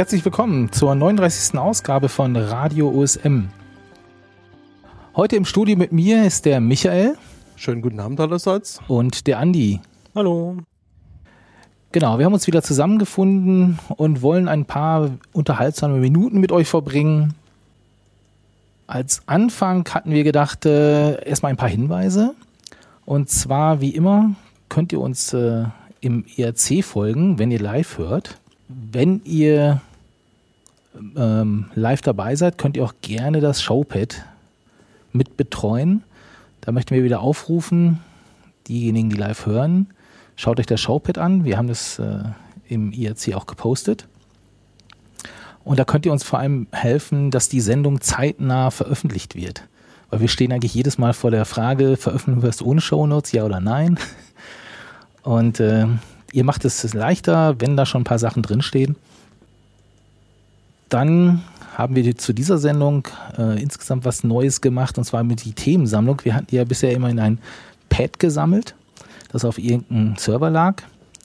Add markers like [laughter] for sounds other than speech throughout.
Herzlich willkommen zur 39. Ausgabe von Radio OSM. Heute im Studio mit mir ist der Michael. Schönen guten Abend allerseits. Und der Andi. Hallo. Genau, wir haben uns wieder zusammengefunden und wollen ein paar unterhaltsame Minuten mit euch verbringen. Als Anfang hatten wir gedacht, äh, erstmal ein paar Hinweise. Und zwar, wie immer, könnt ihr uns äh, im ERC folgen, wenn ihr live hört. Wenn ihr ähm, live dabei seid, könnt ihr auch gerne das Showpad mit betreuen. Da möchten wir wieder aufrufen, diejenigen, die live hören, schaut euch das Showpad an. Wir haben das äh, im IRC auch gepostet. Und da könnt ihr uns vor allem helfen, dass die Sendung zeitnah veröffentlicht wird. Weil wir stehen eigentlich jedes Mal vor der Frage, veröffentlichen wir es ohne Shownotes, ja oder nein? [laughs] Und äh, ihr macht es leichter, wenn da schon ein paar Sachen drinstehen. Dann haben wir zu dieser Sendung äh, insgesamt was Neues gemacht, und zwar mit die Themensammlung. Wir hatten ja bisher immer in ein Pad gesammelt, das auf irgendeinem Server lag.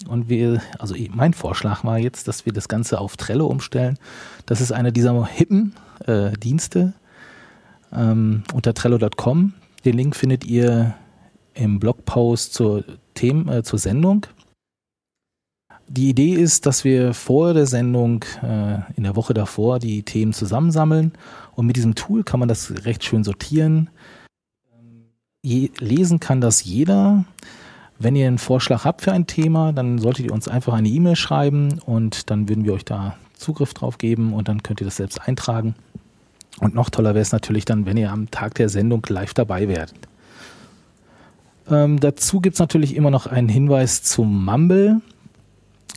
Und wir, also mein Vorschlag war jetzt, dass wir das Ganze auf Trello umstellen. Das ist einer dieser hippen äh, Dienste ähm, unter trello.com. Den Link findet ihr im Blogpost zur, Themen, äh, zur Sendung. Die Idee ist, dass wir vor der Sendung äh, in der Woche davor die Themen zusammensammeln und mit diesem Tool kann man das recht schön sortieren. Je, lesen kann das jeder. Wenn ihr einen Vorschlag habt für ein Thema, dann solltet ihr uns einfach eine E-Mail schreiben und dann würden wir euch da Zugriff drauf geben und dann könnt ihr das selbst eintragen. Und noch toller wäre es natürlich dann, wenn ihr am Tag der Sendung live dabei wärt. Ähm, dazu gibt es natürlich immer noch einen Hinweis zum Mumble.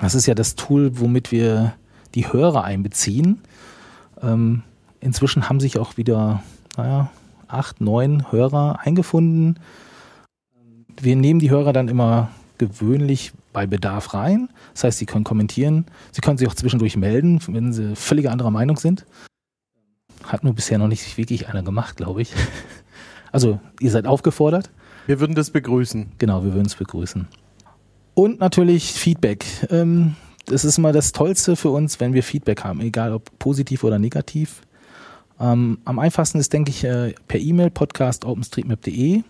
Das ist ja das Tool, womit wir die Hörer einbeziehen. Ähm, inzwischen haben sich auch wieder, naja, acht, neun Hörer eingefunden. Wir nehmen die Hörer dann immer gewöhnlich bei Bedarf rein. Das heißt, sie können kommentieren. Sie können sich auch zwischendurch melden, wenn sie völlig anderer Meinung sind. Hat nur bisher noch nicht wirklich einer gemacht, glaube ich. [laughs] Also, ihr seid aufgefordert. Wir würden das begrüßen. Genau, wir würden es begrüßen. Und natürlich Feedback. Ähm, das ist immer das Tollste für uns, wenn wir Feedback haben, egal ob positiv oder negativ. Ähm, am einfachsten ist, denke ich, äh, per E-Mail podcast.openstreetmap.de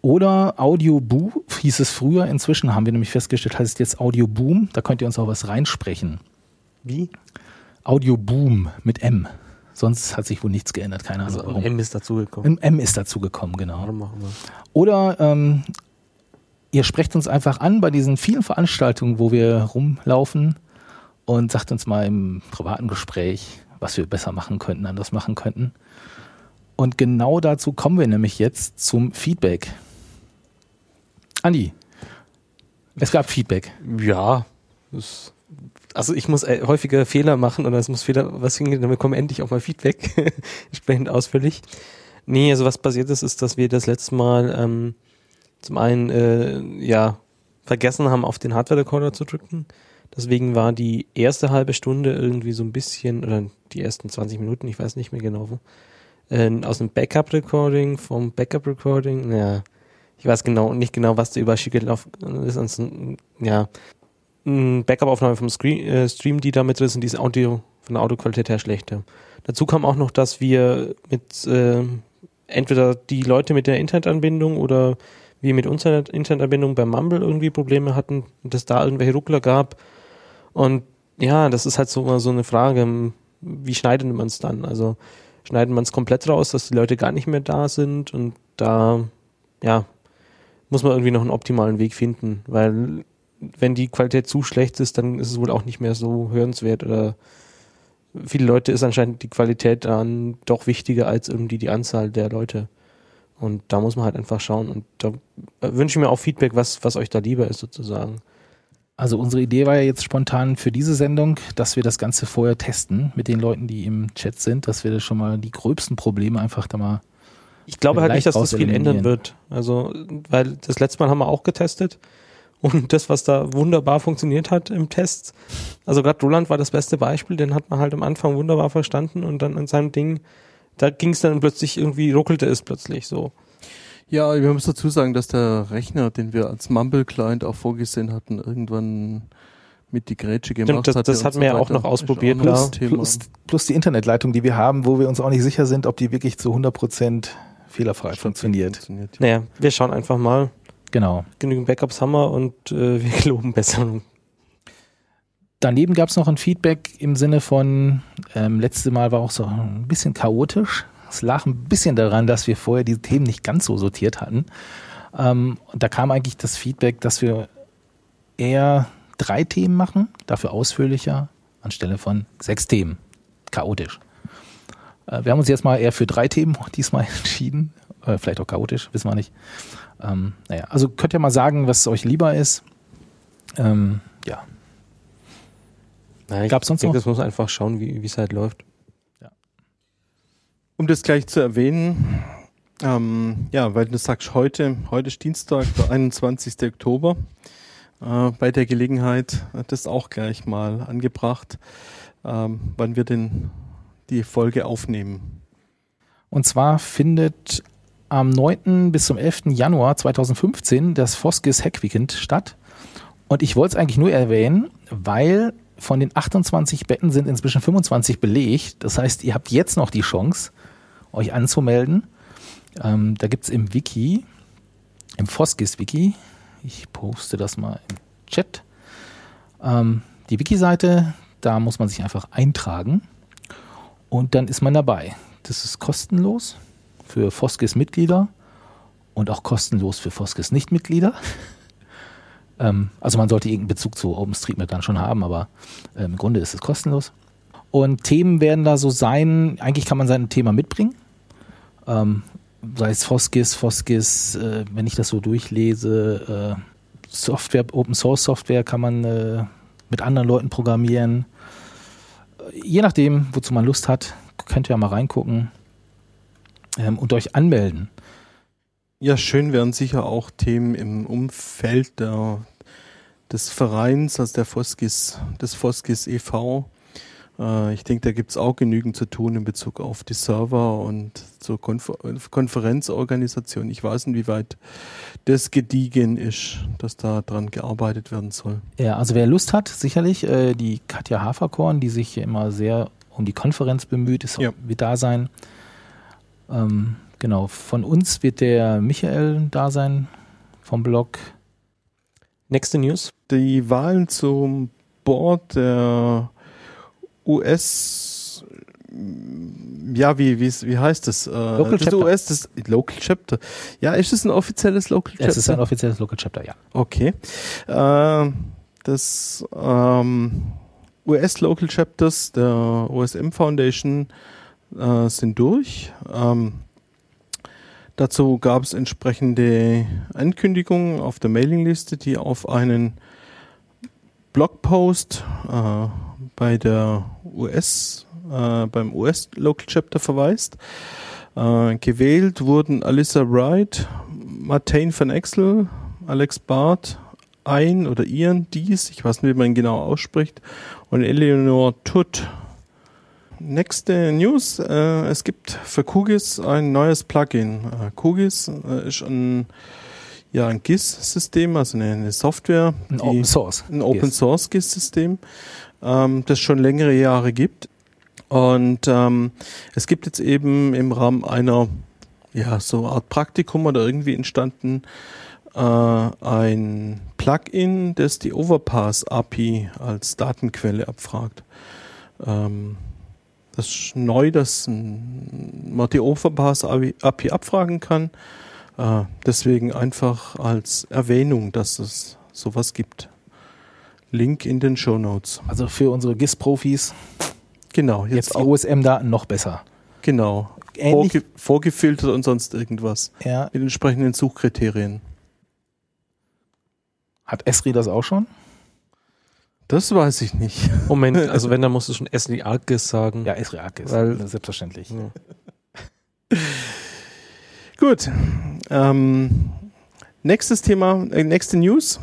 oder Audio Boom hieß es früher. Inzwischen haben wir nämlich festgestellt, heißt es jetzt Audio Boom. Da könnt ihr uns auch was reinsprechen. Wie? Audio Boom mit M. Sonst hat sich wohl nichts geändert, keine Ahnung. Also warum. M ist dazugekommen. M ist dazugekommen, genau. Oder ähm, ihr sprecht uns einfach an bei diesen vielen Veranstaltungen, wo wir rumlaufen und sagt uns mal im privaten Gespräch, was wir besser machen könnten, anders machen könnten. Und genau dazu kommen wir nämlich jetzt zum Feedback. Andi, es gab Feedback. Ja, also ich muss äh, häufiger Fehler machen und es muss Fehler was hingehen, dann bekommen wir endlich auch mal Feedback, [laughs] entsprechend ausführlich. Nee, also was passiert ist, ist, dass wir das letzte Mal ähm, zum einen äh, ja vergessen haben, auf den Hardware-Recorder zu drücken. Deswegen war die erste halbe Stunde irgendwie so ein bisschen, oder die ersten 20 Minuten, ich weiß nicht mehr genau, äh, aus dem Backup-Recording, vom Backup-Recording, naja, ich weiß genau, nicht genau, was da schick gelaufen ist, ansonsten, ja, Backup-Aufnahme vom Screen, äh, Stream, die da mit drin sind, die ist Audio, von der Audioqualität her schlechter. Dazu kam auch noch, dass wir mit äh, entweder die Leute mit der Internetanbindung oder wir mit unserer Internetanbindung bei Mumble irgendwie Probleme hatten es da irgendwelche Ruckler gab. Und ja, das ist halt so immer so eine Frage, wie schneidet man es dann? Also schneidet man es komplett raus, dass die Leute gar nicht mehr da sind und da, ja, muss man irgendwie noch einen optimalen Weg finden, weil wenn die Qualität zu schlecht ist, dann ist es wohl auch nicht mehr so hörenswert oder viele Leute ist anscheinend die Qualität dann doch wichtiger als irgendwie die Anzahl der Leute. Und da muss man halt einfach schauen. Und da wünsche ich mir auch Feedback, was, was euch da lieber ist sozusagen. Also unsere Idee war ja jetzt spontan für diese Sendung, dass wir das Ganze vorher testen mit den Leuten, die im Chat sind, dass wir das schon mal die gröbsten Probleme einfach da mal. Ich glaube halt nicht, dass das viel ändern wird. Also, weil das letzte Mal haben wir auch getestet und das, was da wunderbar funktioniert hat im Test, also gerade Roland war das beste Beispiel, den hat man halt am Anfang wunderbar verstanden und dann an seinem Ding da ging es dann plötzlich irgendwie, ruckelte es plötzlich so. Ja, wir müssen dazu sagen, dass der Rechner, den wir als Mumble-Client auch vorgesehen hatten, irgendwann mit die Grätsche Stimmt, gemacht das- hat. das hatten wir ja auch noch ausprobiert, auch ja. Thema. Plus, plus die Internetleitung, die wir haben, wo wir uns auch nicht sicher sind, ob die wirklich zu 100% fehlerfrei funktioniert. funktioniert. Naja, wir schauen einfach mal. Genau. Genügend Backups haben wir und äh, [laughs] wir geloben Besserung. Daneben gab es noch ein Feedback im Sinne von, ähm, letzte Mal war auch so ein bisschen chaotisch. Es lag ein bisschen daran, dass wir vorher die Themen nicht ganz so sortiert hatten. Ähm, da kam eigentlich das Feedback, dass wir eher drei Themen machen, dafür ausführlicher, anstelle von sechs Themen. Chaotisch. Äh, wir haben uns jetzt mal eher für drei Themen [laughs] diesmal entschieden. Äh, vielleicht auch chaotisch, wissen wir nicht. Ähm, naja, also könnt ihr mal sagen, was euch lieber ist. Ähm, ja, Naja, ich Gab's sonst denke, noch? Das muss man einfach schauen, wie es halt läuft. Um das gleich zu erwähnen, ähm, ja, weil du sagst, heute, heute ist Dienstag, der 21. Oktober. Äh, bei der Gelegenheit äh, das auch gleich mal angebracht, ähm, wann wir denn die Folge aufnehmen. Und zwar findet am 9. bis zum 11. Januar 2015 das Foskis Hack Weekend statt. Und ich wollte es eigentlich nur erwähnen, weil von den 28 Betten sind inzwischen 25 belegt. Das heißt, ihr habt jetzt noch die Chance, euch anzumelden. Ähm, da gibt es im Wiki, im Foskis-Wiki, ich poste das mal im Chat, ähm, die Wiki-Seite, da muss man sich einfach eintragen und dann ist man dabei. Das ist kostenlos für Foskis-Mitglieder und auch kostenlos für Foskis-Nicht-Mitglieder. [laughs] ähm, also man sollte irgendeinen Bezug zu OpenStreetMap dann schon haben, aber ähm, im Grunde ist es kostenlos. Und Themen werden da so sein, eigentlich kann man sein Thema mitbringen. Ähm, sei es Foskis, Foskis, äh, wenn ich das so durchlese, äh, Software, Open Source Software kann man äh, mit anderen Leuten programmieren. Äh, Je nachdem, wozu man Lust hat, könnt ihr ja mal reingucken ähm, und euch anmelden. Ja, schön wären sicher auch Themen im Umfeld der, des Vereins, also der Foskis, des Foskis e.V. Äh, ich denke, da gibt's auch genügend zu tun in Bezug auf die Server und zur Konfer Konferenzorganisation. Ich weiß nicht, wie weit das gediegen ist, dass da dran gearbeitet werden soll. Ja, also wer Lust hat, sicherlich, äh, die Katja Haferkorn, die sich immer sehr um die Konferenz bemüht, ist, Ja. wird da sein. Ähm, genau, von uns wird der Michael da sein, vom Blog. Nächste News. Die Wahlen zum Board der US ja, wie, wie, wie heißt das? Äh, Local das Chapter. US, das Local Chapter. Ja, ist es ein offizielles Local Chapter? Es ist ein offizielles Local Chapter, ja. Okay. Äh, das ähm, US Local Chapters der OSM Foundation äh, sind durch. Ähm, dazu gab es entsprechende Ankündigungen auf der Mailingliste, die auf einen Blogpost äh, bei der US, äh, beim US Local Chapter verweist. Äh, gewählt wurden Alyssa Wright, Martin van Exel, Alex Barth, ein oder Ian Dies, ich weiß nicht, wie man ihn genau ausspricht, und Eleanor Tutt. Nächste News, äh, es gibt für QGIS ein neues Plugin. Äh, QGIS äh, ist ein, ja, ein GIS-System, also eine, eine Software, Ein die- Open Source. ein Open Source GIS-System, ähm, das schon längere Jahre gibt. Und ähm, es gibt jetzt eben im Rahmen einer ja so Art Praktikum oder irgendwie entstanden äh, ein Plugin, das die Overpass API als Datenquelle abfragt. Ähm, das ist neu, dass man die Overpass API abfragen kann. Äh, deswegen einfach als Erwähnung, dass es sowas gibt. Link in den Show Notes. Also für unsere GIS-Profis Genau, jetzt jetzt die OSM-Daten noch besser. genau. Vorge vorgefiltert und sonst irgendwas. ja, Mit entsprechenden Suchkriterien. hat Esri das auch schon? Das weiß ich nicht. Moment, [laughs] also wenn, dann musst du schon Esli Argis sagen. Ja, Esri Arkis, Weil- selbstverständlich. Ja. Gut. Ähm, nächstes Thema, äh, nächste News.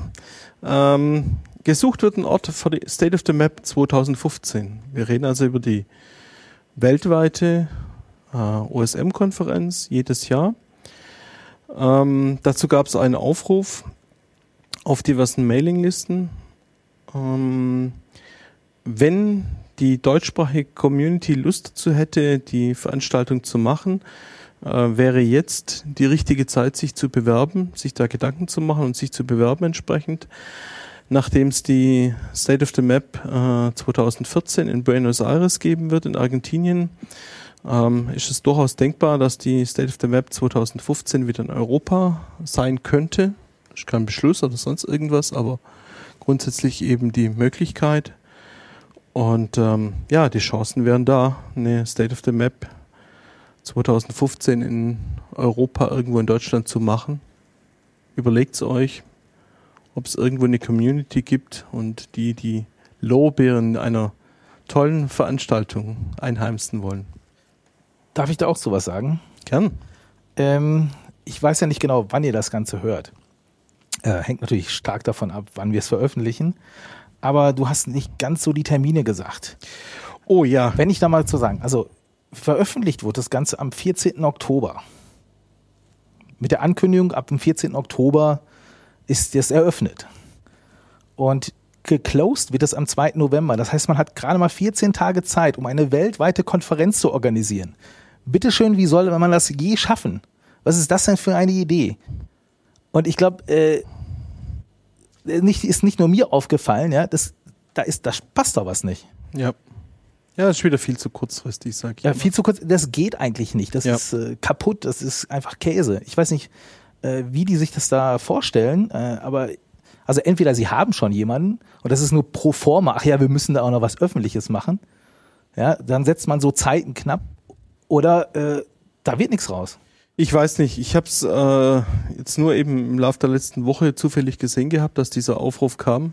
Ähm, gesucht wird ein Ort für die State of the Map 2015. Wir reden also über die weltweite äh, OSM-Konferenz jedes Jahr. Ähm, dazu gab es einen Aufruf auf diversen Mailinglisten. Ähm, wenn die deutschsprachige Community Lust dazu hätte, die Veranstaltung zu machen, äh, wäre jetzt die richtige Zeit, sich zu bewerben, sich da Gedanken zu machen und sich zu bewerben entsprechend. Nachdem es die State of the Map äh, 2014 in Buenos Aires geben wird, in Argentinien, ähm, ist es durchaus denkbar, dass die State of the Map 2015 wieder in Europa sein könnte. Ist kein Beschluss oder sonst irgendwas, aber grundsätzlich eben die Möglichkeit. Und ähm, ja, die Chancen wären da, eine State of the Map 2015 in Europa irgendwo in Deutschland zu machen. Überlegt es euch, ob es irgendwo eine Community gibt und die die Lorbeeren einer tollen Veranstaltung einheimsen wollen. Darf ich da auch sowas sagen? Gern. Ähm, ich weiß ja nicht genau, wann ihr das Ganze hört. Äh, hängt natürlich stark davon ab, wann wir es veröffentlichen. Aber du hast nicht ganz so die Termine gesagt. Oh ja. Wenn ich da mal zu sagen, also veröffentlicht wurde das Ganze am 14. Oktober. Mit der Ankündigung, ab dem 14. Oktober ist das eröffnet. Und geclosed wird es am 2. November. Das heißt, man hat gerade mal 14 Tage Zeit, um eine weltweite Konferenz zu organisieren. Bitteschön, wie soll man das je schaffen? Was ist das denn für eine Idee? Und ich glaube, äh, nicht, ist nicht nur mir aufgefallen, ja, das, da ist, das passt doch was nicht. Ja. Ja, das ist wieder viel zu kurzfristig, sag ich. Ja, immer. viel zu kurz, das geht eigentlich nicht. Das Ja. ist äh, kaputt, das ist einfach Käse. Ich weiß nicht, äh, wie die sich das da vorstellen, äh, aber also entweder sie haben schon jemanden und das ist nur pro forma, ach ja, wir müssen da auch noch was Öffentliches machen. Ja, dann setzt man so Zeiten knapp oder äh, da wird nichts raus. Ich weiß nicht, ich habe es äh, jetzt nur eben im Laufe der letzten Woche zufällig gesehen gehabt, dass dieser Aufruf kam.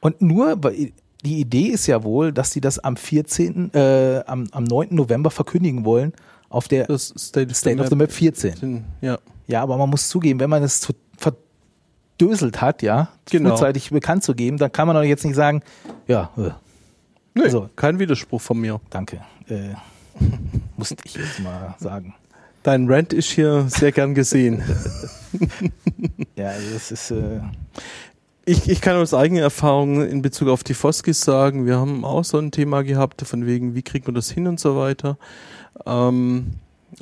Und nur, weil die Idee ist ja wohl, dass sie das am 14., äh, am, am 9. November verkündigen wollen auf der Das State of, State of the Map 14. Ja, Ja, aber man muss zugeben, wenn man es zu verdöselt hat, ja, Genau. frühzeitig bekannt zu geben, dann kann man doch jetzt nicht sagen, ja, äh, Nö, Also- kein Widerspruch von mir. danke. Äh, [laughs] musste ich jetzt mal sagen. Dein Rant ist hier sehr gern gesehen. [laughs] Ja, also das ist, äh, Ich, ich kann aus eigener Erfahrung in Bezug auf die Foskis sagen, wir haben auch so ein Thema gehabt, von wegen, wie kriegt man das hin und so weiter. Ähm,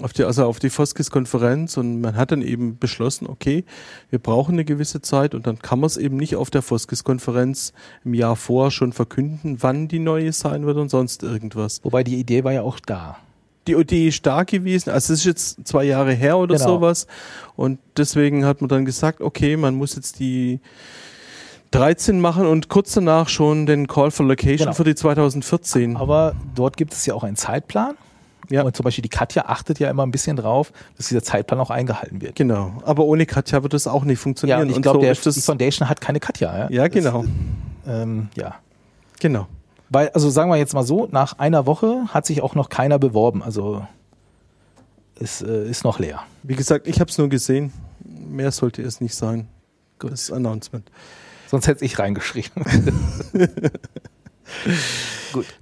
auf die, also auf die Foskis-Konferenz und man hat dann eben beschlossen, okay, wir brauchen eine gewisse Zeit und dann kann man es eben nicht auf der Foskis-Konferenz im Jahr vorher schon verkünden, wann die neue sein wird und sonst irgendwas. wobei die Idee war ja auch da. Die Idee stark gewesen, also es ist jetzt zwei Jahre her oder Genau. sowas und deswegen hat man dann gesagt, okay, man muss jetzt die 13 machen und kurz danach schon den Call for Location Genau. für die 2014. Aber dort gibt es ja auch einen Zeitplan. Ja. Und zum Beispiel die Katja achtet ja immer ein bisschen drauf, dass dieser Zeitplan auch eingehalten wird. Genau, aber ohne Katja wird das auch nicht Ja, funktionieren. und ich glaube, so die Foundation hat keine Katja. Ja, ja, genau, Das, ähm, ja. genau. Weil, also sagen wir jetzt mal so, nach einer Woche hat sich auch noch keiner beworben. Also es äh, ist noch leer. Wie gesagt, ich habe es nur gesehen. Mehr sollte es nicht sein. Das Announcement. Sonst hätte ich reingeschrieben. [laughs]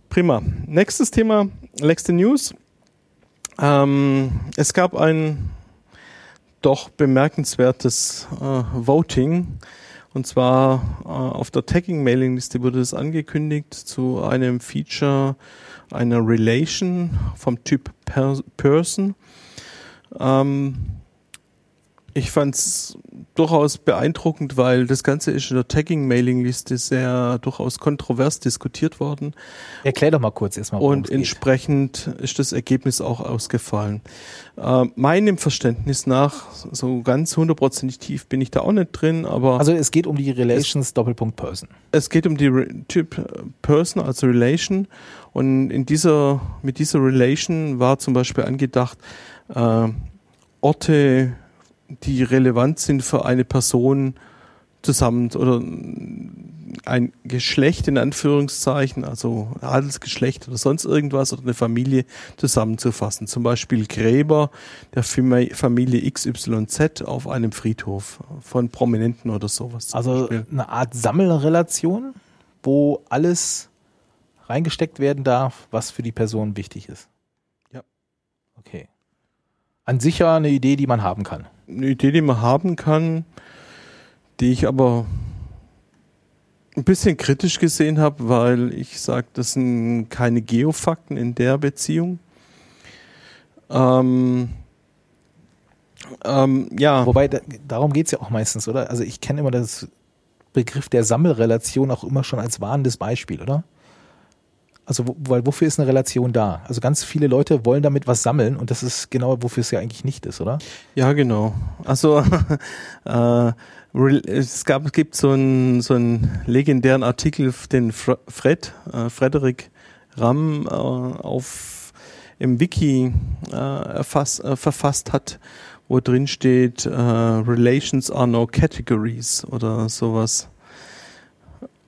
Prima. Nächstes Thema, nächste News. Ähm, es gab ein doch bemerkenswertes äh, Voting. Und zwar äh, auf der Tagging-Mailing-Liste wurde es angekündigt zu einem Feature einer Relation vom Typ per Person. Ähm, ich fand es durchaus beeindruckend, weil das Ganze ist in der Tagging-Mailing-Liste sehr durchaus kontrovers diskutiert worden. Erklär doch mal kurz erstmal, Und es geht. entsprechend ist das Ergebnis auch ausgefallen. Äh, meinem Verständnis nach, so ganz hundertprozentig tief bin ich da auch nicht drin, aber Also es geht um die Relations Doppelpunkt Person. es geht um die Re Typ äh, Person, also Relation. Und in dieser, mit dieser Relation war zum Beispiel angedacht, äh, Orte, die relevant sind für eine Person zusammen oder ein Geschlecht in Anführungszeichen, also Adelsgeschlecht oder sonst irgendwas oder eine Familie zusammenzufassen. Zum Beispiel Gräber der Fami- Familie XYZ auf einem Friedhof von Prominenten oder sowas. Also Beispiel. eine Art Sammelrelation, wo alles reingesteckt werden darf, was für die Person wichtig ist. Ja. Okay. An sich ja eine Idee, die man haben kann. Eine Idee, die man haben kann, die ich aber ein bisschen kritisch gesehen habe, weil ich sage, das sind keine Geofakten in der Beziehung. Ähm, ähm, ja. Wobei, da, darum geht's ja auch meistens, oder? Also ich kenne immer das Begriff der Sammelrelation auch immer schon als warnendes Beispiel, oder? Also, weil wofür ist eine Relation da? Also ganz viele Leute wollen damit was sammeln und das ist genau, wofür es ja eigentlich nicht ist, oder? Ja, genau. Also [laughs] äh, es gab, gibt so einen so einen legendären Artikel, den Fred, äh, Frederik Ramm äh, auf im Wiki äh, erfass, äh, verfasst hat, wo drin steht, äh, Relations are no categories oder sowas.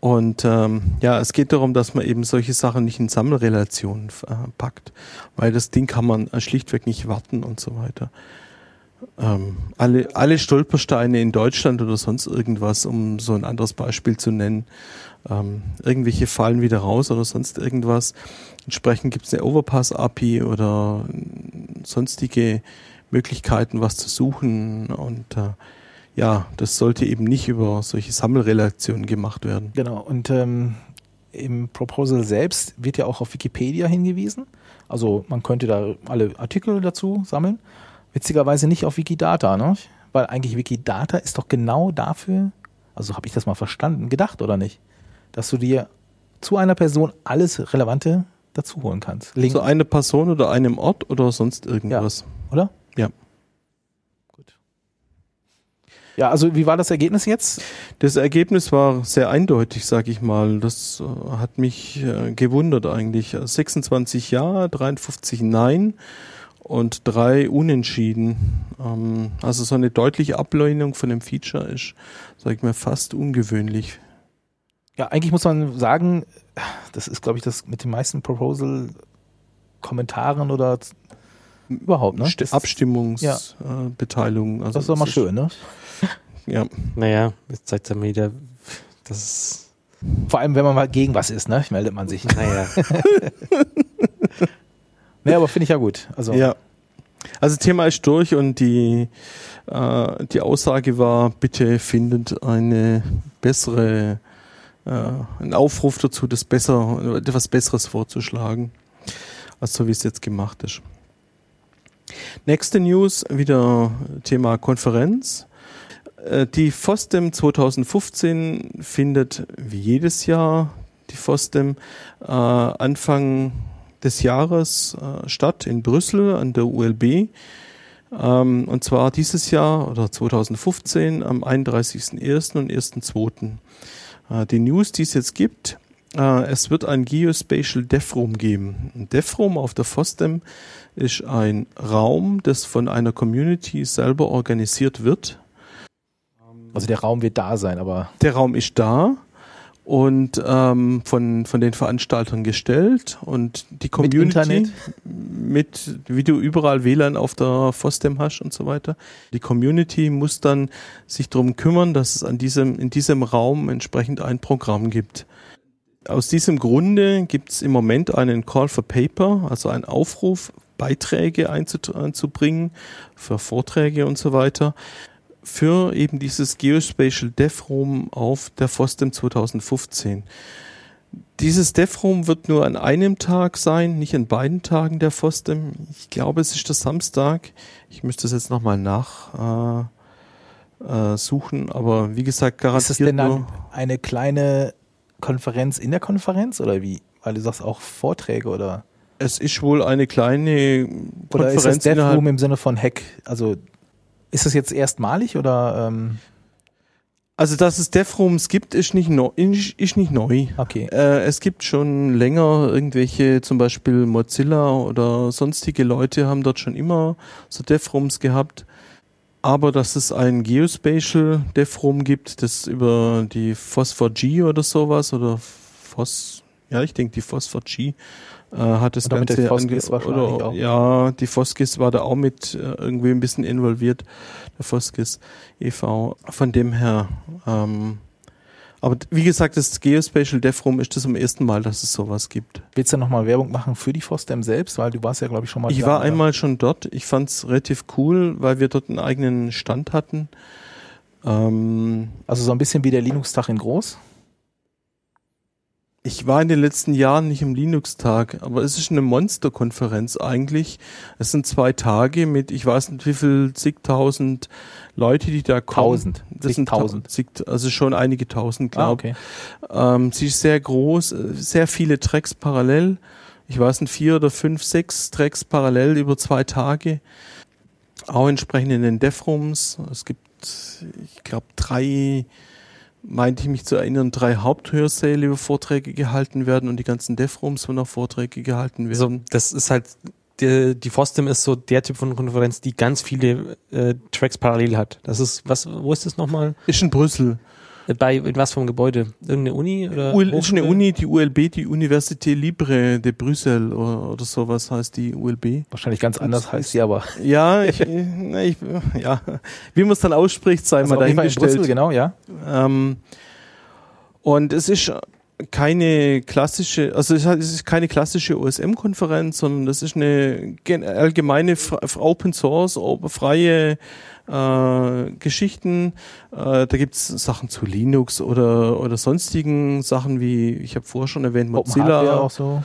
Und ähm, ja, es geht darum, dass man eben solche Sachen nicht in Sammelrelationen äh, packt, weil das Ding kann man schlichtweg nicht warten und so weiter. Ähm, alle, alle Stolpersteine in Deutschland oder sonst irgendwas, um so ein anderes Beispiel zu nennen, ähm, irgendwelche fallen wieder raus oder sonst irgendwas. Entsprechend gibt es eine Overpass-API oder sonstige Möglichkeiten, was zu suchen und äh, ja, das sollte eben nicht über solche Sammelrelationen gemacht werden. Genau, und ähm, im Proposal selbst wird ja auch auf Wikipedia hingewiesen. Also man könnte da alle Artikel dazu sammeln. Witzigerweise nicht auf Wikidata, ne? Weil eigentlich Wikidata ist doch genau dafür, also habe ich das mal verstanden, gedacht oder nicht? Dass du dir zu einer Person alles Relevante dazu holen kannst. Link. Zu einer Person oder einem Ort oder sonst irgendwas. Ja, oder? Ja. Ja, also wie war das Ergebnis jetzt? Das Ergebnis war sehr eindeutig, sag ich mal. Das äh, hat mich äh, gewundert eigentlich. 26 Ja, 53 Nein und drei Unentschieden. Ähm, also so eine deutliche Ablehnung von dem Feature ist, sag ich mal, fast ungewöhnlich. Ja, eigentlich muss man sagen, das ist, glaube ich, das mit den meisten Proposal-Kommentaren oder überhaupt, ne? Abstimmungsbeteiligung. Ja. Äh, also das ist doch mal schön, ne? Ja. Naja, jetzt zeigt er mir wieder, das Vor allem, wenn man mal gegen was ist, ne? Meldet man sich. Naja. [laughs] naja, aber finde ich ja gut. Also. Ja. Also Thema ist durch und die, äh, die Aussage war, bitte findet eine bessere, äh, einen Aufruf dazu, das besser, etwas Besseres vorzuschlagen, als so wie es jetzt gemacht ist. Nächste News, wieder Thema Konferenz. Äh, die FOSDEM 2015 findet wie jedes Jahr die FOSDEM äh, Anfang des Jahres äh, statt in Brüssel an der ULB. Ähm, und zwar dieses Jahr oder 2015 am 31.01. und 1.02. Äh, die News, die es jetzt gibt, äh, es wird ein Geospatial DevRoom geben. Ein DevRoom auf der FOSDEM ist ein Raum, das von einer Community selber organisiert wird also der Raum wird da sein, aber. Der Raum ist da und ähm, von, von den Veranstaltern gestellt und die Community mit, Internet? mit wie du überall WLAN auf der FOSDEM hast und so weiter. Die Community muss dann sich darum kümmern, dass es an diesem, in diesem Raum entsprechend ein Programm gibt. Aus diesem Grunde gibt es im Moment einen Call for Paper, also einen Aufruf, Beiträge einzubringen für Vorträge und so weiter für eben dieses Geospatial DevRoom auf der FOSDEM 2015. Dieses DevRoom wird nur an einem Tag sein, nicht an beiden Tagen der FOSDEM. Ich glaube, es ist der Samstag. Ich müsste es jetzt nochmal nach äh, äh, suchen, aber wie gesagt, garantiert Ist das denn dann eine kleine Konferenz in der Konferenz oder wie? Weil du sagst auch Vorträge oder? Es ist wohl eine kleine Konferenz. Oder ist das DevRoom im Sinne von Hack, also ist das jetzt erstmalig oder? Ähm also, dass es DevRooms gibt, ist nicht, no, ist nicht neu. Okay. Äh, es gibt schon länger irgendwelche, zum Beispiel Mozilla oder sonstige Leute haben dort schon immer so DevRooms gehabt. Aber dass es ein Geospatial DevRoom gibt, das über die Phosphor-G oder sowas oder Phos, ja, ich denke die Phosphor-G äh, hat das oder Ganze Foskis oder, auch. ja die Foskis war da auch mit äh, irgendwie ein bisschen involviert der Foskis e.V. von dem her ähm, aber wie gesagt, das Geospatial DevRoom ist das zum ersten Mal, dass es sowas gibt. Willst du nochmal Werbung machen für die FOSDEM selbst? Weil du warst ja, glaube ich, schon mal Ich war oder? einmal schon dort. Ich fand es relativ cool, weil wir dort einen eigenen Stand hatten. Ähm, also so ein bisschen wie der Linux-Tag in groß? Ich war in den letzten Jahren nicht im Linux-Tag, aber es ist eine Monsterkonferenz eigentlich. Es sind zwei Tage mit, ich weiß nicht wie viel, zigtausend Leute, die da kommen. Tausend. Das sind tausend. Zig, also schon einige tausend, Ah, glaube ähm, Sie ist sehr groß, äh, sehr viele Tracks parallel. Ich weiß nicht, vier oder fünf, sechs Tracks parallel über zwei Tage. Auch entsprechend in den Dev-Rooms. Es gibt, ich glaube, drei, meinte ich mich zu erinnern, drei Haupthörsäle, wo Vorträge gehalten werden und die ganzen Dev-Rooms, wo noch Vorträge gehalten Also werden. das ist halt, die, die FOSDEM ist so der Typ von Konferenz, die ganz viele äh, Tracks parallel hat. Das ist, was, wo ist das nochmal? ist in Brüssel. Äh, Bei, in was vom Gebäude? Irgendeine Uni? Oder UL, ist eine? Uni, die ULB, die Université Libre de Brüssel oder, oder sowas heißt die ULB. Wahrscheinlich ganz anders heißt sie aber. [laughs] Ja, ich, ich, ja, wie man es dann ausspricht, sei Also mal Fall in dahingestellt. Brüssel, genau, ja. Ähm, und es ist keine klassische, also es ist es ist keine klassische OSM-Konferenz, sondern das ist eine allgemeine Open Source, freie äh, Geschichten. Äh, da gibt's Sachen zu Linux oder oder sonstigen Sachen wie, ich habe vorher schon erwähnt, Mozilla. Auch so.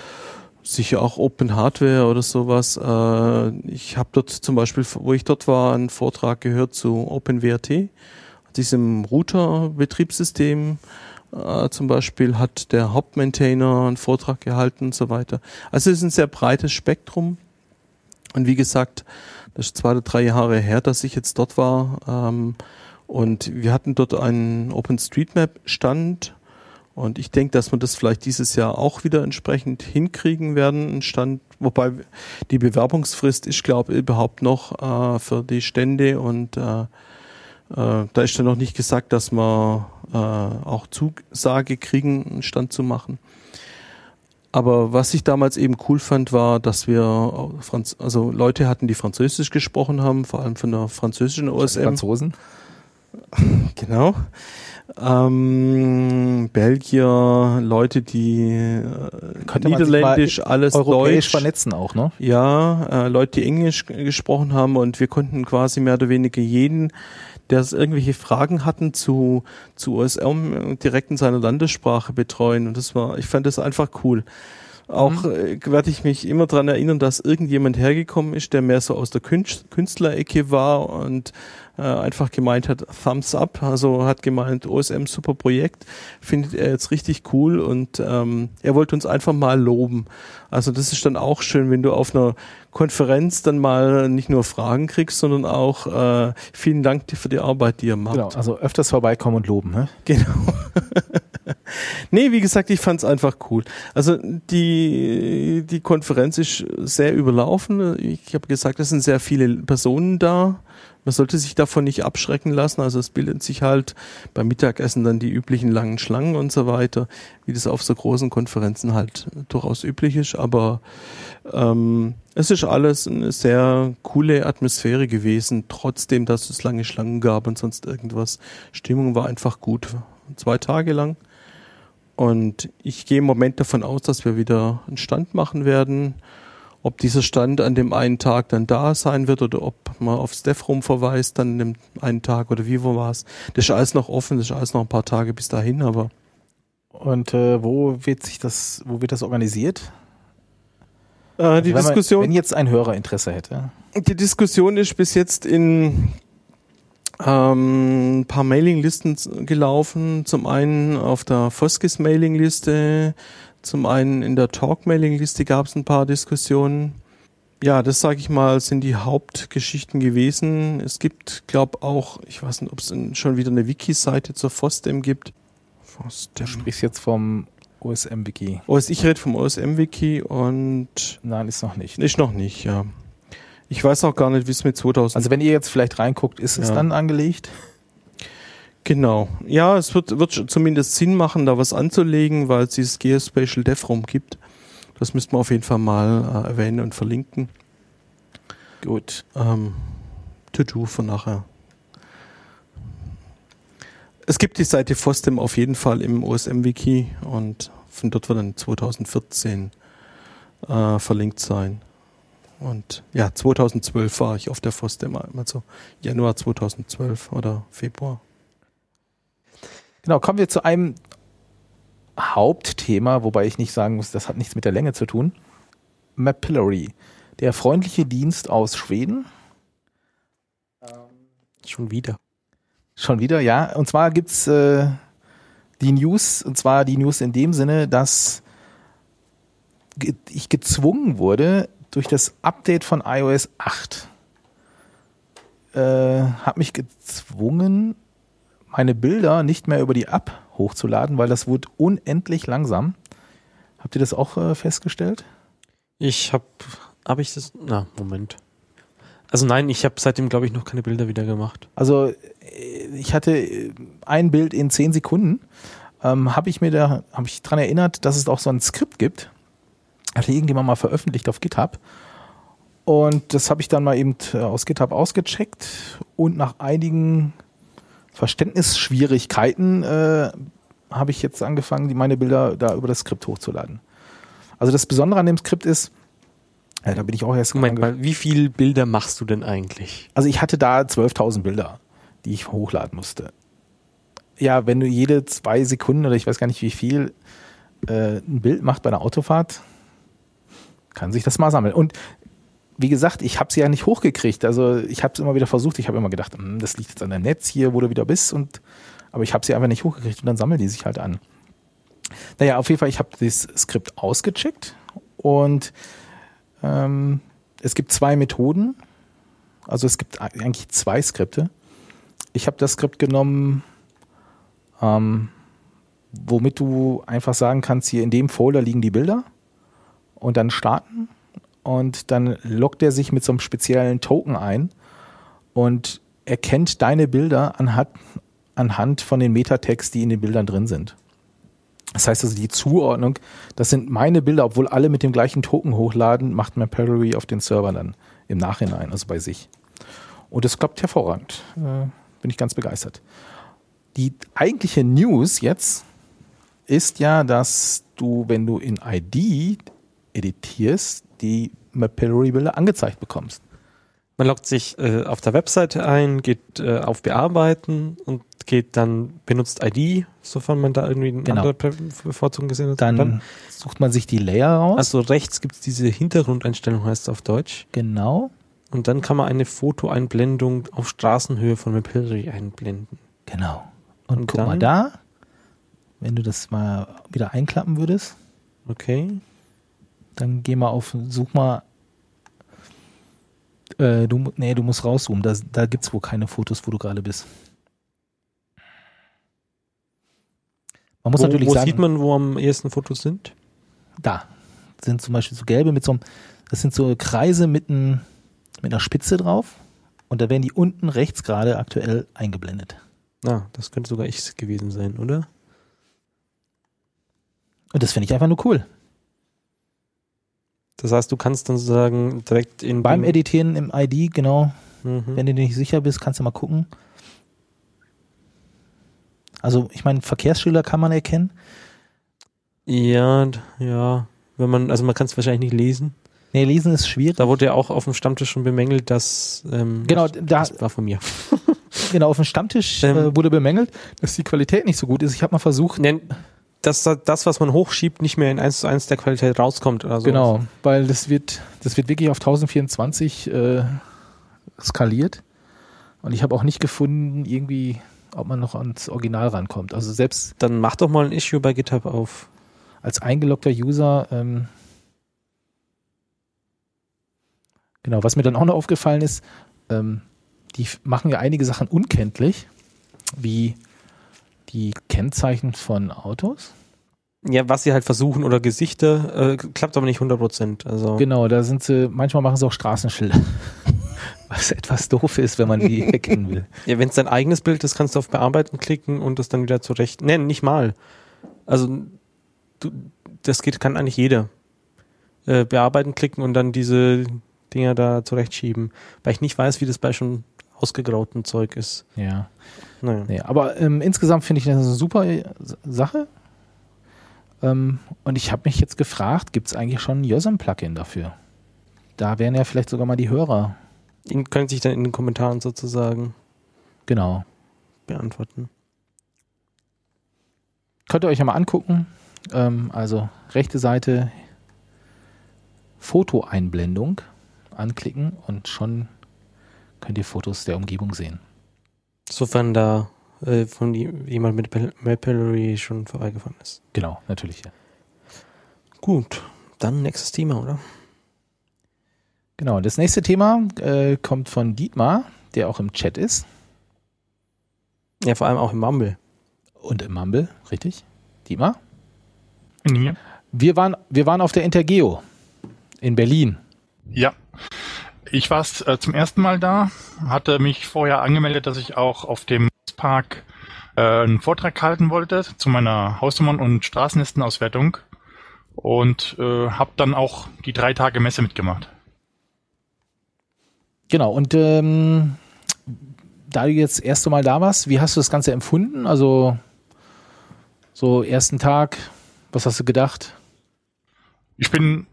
Sicher auch Open Hardware oder sowas. Äh, ich habe dort zum Beispiel, wo ich dort war, einen Vortrag gehört zu OpenWrt, diesem Router-Betriebssystem. Äh, zum Beispiel hat der Hauptmaintainer einen Vortrag gehalten und so weiter. Also es ist ein sehr breites Spektrum. Und wie gesagt, das ist zwei oder drei Jahre her, dass ich jetzt dort war. Ähm, und wir hatten dort einen OpenStreetMap-Stand. Und ich denke, dass wir das vielleicht dieses Jahr auch wieder entsprechend hinkriegen werden, einen Stand, wobei die Bewerbungsfrist ist, glaube ich, überhaupt noch äh, für die Stände und äh, äh, da ist dann noch nicht gesagt, dass wir äh, auch Zusage kriegen, einen Stand zu machen. Aber was ich damals eben cool fand, war, dass wir Franz also Leute hatten, die Französisch gesprochen haben, vor allem von der französischen OSM. Franzosen. [laughs] Genau. Ähm, Belgier, Leute, die äh, Könnte Niederländisch, alles Europäisch Deutsch. vernetzen auch, ne? Ja, äh, Leute, die Englisch gesprochen haben und wir konnten quasi mehr oder weniger jeden, der irgendwelche Fragen hatten zu, zu OSM direkt in seiner Landessprache betreuen. Und das war, ich fand das einfach cool. Auch äh, werde ich mich immer dran erinnern, dass irgendjemand hergekommen ist, der mehr so aus der Künst Künstlerecke war und äh, einfach gemeint hat, Thumbs up, also hat gemeint, OSM super Projekt, findet er jetzt richtig cool und ähm, er wollte uns einfach mal loben. Also das ist dann auch schön, wenn du auf einer Konferenz dann mal nicht nur Fragen kriegst, sondern auch äh, vielen Dank für die Arbeit, die ihr macht. Genau, also öfters vorbeikommen und loben, ne? [laughs] Genau. nee, wie gesagt, ich fand's einfach cool. Also die, die Konferenz ist sehr überlaufen. Ich habe gesagt, es sind sehr viele Personen da. Man sollte sich davon nicht abschrecken lassen. Also es bildet sich halt beim Mittagessen dann die üblichen langen Schlangen und so weiter, wie das auf so großen Konferenzen halt durchaus üblich ist. Aber ähm, es ist alles eine sehr coole Atmosphäre gewesen, trotzdem, dass es lange Schlangen gab und sonst irgendwas. Stimmung war einfach gut. Zwei Tage lang. Und ich gehe im Moment davon aus, dass wir wieder einen Stand machen werden. Ob dieser Stand an dem einen Tag dann da sein wird oder ob man aufs Dev-Room verweist, dann an dem einen Tag oder wie wo war es. Das ist alles noch offen, das ist alles noch ein paar Tage bis dahin, aber Und äh, wo wird sich das, wo wird das organisiert? äh, die Also wenn man- Diskussion. wenn jetzt ein Hörer Interesse hätte. Die Diskussion ist bis jetzt in ähm, ein paar Mailinglisten gelaufen. Zum einen auf der Foskis Mailingliste, zum einen in der Talk Mailingliste gab es ein paar Diskussionen. Ja, das sage ich mal, sind die Hauptgeschichten gewesen. Es gibt, glaube auch, ich weiß nicht, ob es schon wieder eine Wiki-Seite zur FOSDEM gibt. Du FOSDEM. sprichst jetzt vom OSM-Wiki. OS, ich rede vom OSM-Wiki und Nein, ist noch nicht. ist noch nicht, ja. Ich weiß auch gar nicht, wie es mit 2000 Also wenn ihr jetzt vielleicht reinguckt, ist es Ja. dann angelegt? Genau. Ja, es wird, wird zumindest Sinn machen, da was anzulegen, weil es dieses Geospatial Dev Room gibt. Das müssten wir auf jeden Fall mal äh, erwähnen und verlinken. Gut. Ähm, to do für nachher. Es gibt die Seite FOSDEM auf jeden Fall im OSM-Wiki und von dort wird dann 2014 äh, verlinkt sein. Und ja, 2012 war ich auf der FOSDEM, also Januar 2012 oder Februar. Genau, kommen wir zu einem Hauptthema, wobei ich nicht sagen muss, das hat nichts mit der Länge zu tun. Mapillary, der freundliche Dienst aus Schweden. Schon wieder. Schon wieder, ja. Und zwar gibt's äh, die News, und zwar die News in dem Sinne, dass ich gezwungen wurde, durch das Update von iOS 8, äh, habe mich gezwungen, meine Bilder nicht mehr über die App hochzuladen, weil das wurde unendlich langsam. Habt ihr das auch äh, festgestellt? Ich habe, habe ich das? Na, Moment. Also nein, ich habe seitdem, glaube ich, noch keine Bilder wieder gemacht. Also äh, ich hatte äh, ein Bild in zehn Sekunden. Ähm, habe ich mir da, habe ich dran erinnert, dass es auch so ein Skript gibt. Hatte irgendjemand mal veröffentlicht auf GitHub. Und das habe ich dann mal eben aus GitHub ausgecheckt und nach einigen Verständnisschwierigkeiten äh, habe ich jetzt angefangen, die meine Bilder da über das Skript hochzuladen. Also das Besondere an dem Skript ist, ja, da bin ich auch erst Moment mal, wie viel Bilder machst du denn eigentlich? also ich hatte da 12.000 Bilder, die ich hochladen musste. Ja, wenn du jede zwei Sekunden oder ich weiß gar nicht wie viel äh, ein Bild macht bei einer Autofahrt, kann sich das mal sammeln. Und wie gesagt, ich habe sie ja nicht hochgekriegt. Also ich habe es immer wieder versucht. Ich habe immer gedacht, hm, das liegt jetzt an deinem Netz hier, wo du wieder bist. Und aber ich habe sie einfach nicht hochgekriegt und dann sammeln die sich halt an. Naja, auf jeden Fall, ich habe das Skript ausgecheckt und ähm, es gibt zwei Methoden. Also es gibt eigentlich zwei Skripte. Ich habe das Skript genommen, ähm, womit du einfach sagen kannst, hier in dem Folder liegen die Bilder und dann starten und dann loggt er sich mit so einem speziellen Token ein und erkennt deine Bilder anhand, anhand von den Metatext, die in den Bildern drin sind. Das heißt also die Zuordnung, das sind meine Bilder, obwohl alle mit dem gleichen Token hochladen, macht Mapillary auf den Server dann im Nachhinein, also bei sich. Und es klappt hervorragend. Äh, bin ich ganz begeistert. Die eigentliche News jetzt ist ja, dass du, wenn du in ID editierst, die Mapillary-Bilder angezeigt bekommst. Man loggt sich äh, auf der Webseite ein, geht äh, auf Bearbeiten und geht dann, benutzt ID, sofern man da irgendwie eine Genau. andere Bevorzugung gesehen hat. Dann, Und sucht man sich die Layer raus. also rechts gibt es diese Hintergrundeinstellung, heißt es auf Deutsch. genau, Und dann kann man eine Fotoeinblendung auf Straßenhöhe von Mapillary einblenden. genau. Und, Und guck mal dann? da, wenn du das mal wieder einklappen würdest, Okay. Dann geh mal auf, such mal, äh, du, nee, du musst rauszoomen, da, da gibt's wohl keine Fotos, wo du gerade bist. Man muss wo natürlich wo sagen, sieht man, wo am ehesten Fotos sind? da sind zum Beispiel so gelbe mit so einem, das sind so Kreise mit, ein, mit einer Spitze drauf und da werden die unten rechts gerade aktuell eingeblendet. Ah, das könnte sogar ich gewesen sein, oder? Und das finde ich einfach nur cool. Das heißt, du kannst dann sozusagen direkt in Beim Editieren im ID, genau, Mhm. wenn du dir nicht sicher bist, kannst du mal gucken. Also, ich meine, Verkehrsschilder kann man erkennen. Ja, ja. Wenn man, also man kann es wahrscheinlich nicht lesen. Nee, lesen ist schwierig. Da wurde ja auch auf dem Stammtisch schon bemängelt, dass ähm, Genau, das, da- das war von mir. [laughs] Genau, auf dem Stammtisch Ähm. äh, wurde bemängelt, dass die Qualität nicht so gut ist. Ich habe mal versucht, Nenn, dass da- das, was man hochschiebt, nicht mehr in 1 zu 1 der Qualität rauskommt oder so. genau, weil das wird, das wird wirklich auf 1024 äh, skaliert. Und ich habe auch nicht gefunden, irgendwie, ob man noch ans Original rankommt. Also selbst Dann mach doch mal ein Issue bei GitHub auf. als eingeloggter User, ähm, genau, was mir dann auch noch aufgefallen ist, ähm, die machen ja einige Sachen unkenntlich, wie die Kennzeichen von Autos. Ja, was sie halt versuchen oder Gesichter, äh, klappt aber nicht 100%. Also Genau, da sind sie, manchmal machen sie auch Straßenschilder. [laughs] Was etwas doof ist, wenn man die [laughs] erkennen will. Ja, wenn es dein eigenes Bild ist, kannst du auf Bearbeiten klicken und das dann wieder zurecht. Nee, nicht mal. Also du, das geht, kann eigentlich jeder. Äh, bearbeiten klicken und dann diese Dinger da zurechtschieben. Weil ich nicht weiß, wie das bei schon ausgegrauten Zeug ist. Ja. Naja. Nee, aber ähm, insgesamt finde ich das eine super äh, Sache. Ähm, und ich habe mich jetzt gefragt, gibt es eigentlich schon ein Yosem-Plugin dafür? Da wären ja vielleicht sogar mal die Hörer. Ihn können sich dann in den Kommentaren sozusagen Genau. beantworten. Könnt ihr euch ja mal angucken. Ähm, also rechte Seite Fotoeinblendung anklicken und schon könnt ihr Fotos der Umgebung sehen. Sofern da äh, von jemand mit Mapillary schon vorbeigefahren ist. Genau, natürlich. Ja. Gut, dann nächstes Thema, oder? Genau, das nächste Thema äh, kommt von Dietmar, der auch im Chat ist. Ja, vor allem auch im Mumble. Und im Mumble, richtig? Dietmar? Ja. Wir waren, wir waren auf der Intergeo in Berlin. Ja. Ich war äh, zum ersten Mal da, hatte mich vorher angemeldet, dass ich auch auf dem Park äh, einen Vortrag halten wollte zu meiner Hausnummern- und Straßenlistenauswertung und äh, habe dann auch die drei Tage Messe mitgemacht. Genau, und ähm, da du jetzt das erste Mal da warst, wie hast du das Ganze empfunden? Also so ersten Tag, was hast du gedacht? Ich bin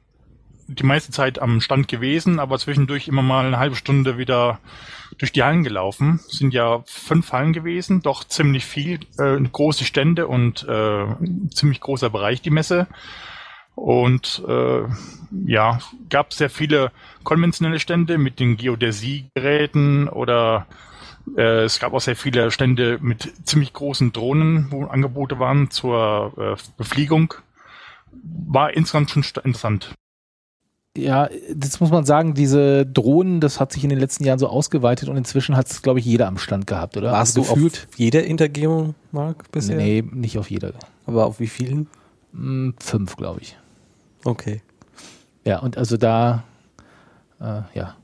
die meiste Zeit am Stand gewesen, aber zwischendurch immer mal eine halbe Stunde wieder durch die Hallen gelaufen. Es sind ja fünf Hallen gewesen, doch ziemlich viel, äh, große Stände und äh, ziemlich großer Bereich die Messe. Und äh, ja, gab sehr viele konventionelle Stände mit den Geodäsie-Geräten oder äh, es gab auch sehr viele Stände mit ziemlich großen Drohnen, wo Angebote waren zur äh, Befliegung. War insgesamt schon interessant. Ja, das muss man sagen, diese Drohnen, das hat sich in den letzten Jahren so ausgeweitet und inzwischen hat es, glaube ich, jeder am Stand gehabt, oder? Warst also du gefühlt? auf jeder Intergeo, Mark, bisher? Nee, nicht auf jeder. Aber auf wie vielen? Hm, fünf, glaube ich. Okay. Ja, und also da, äh, ja,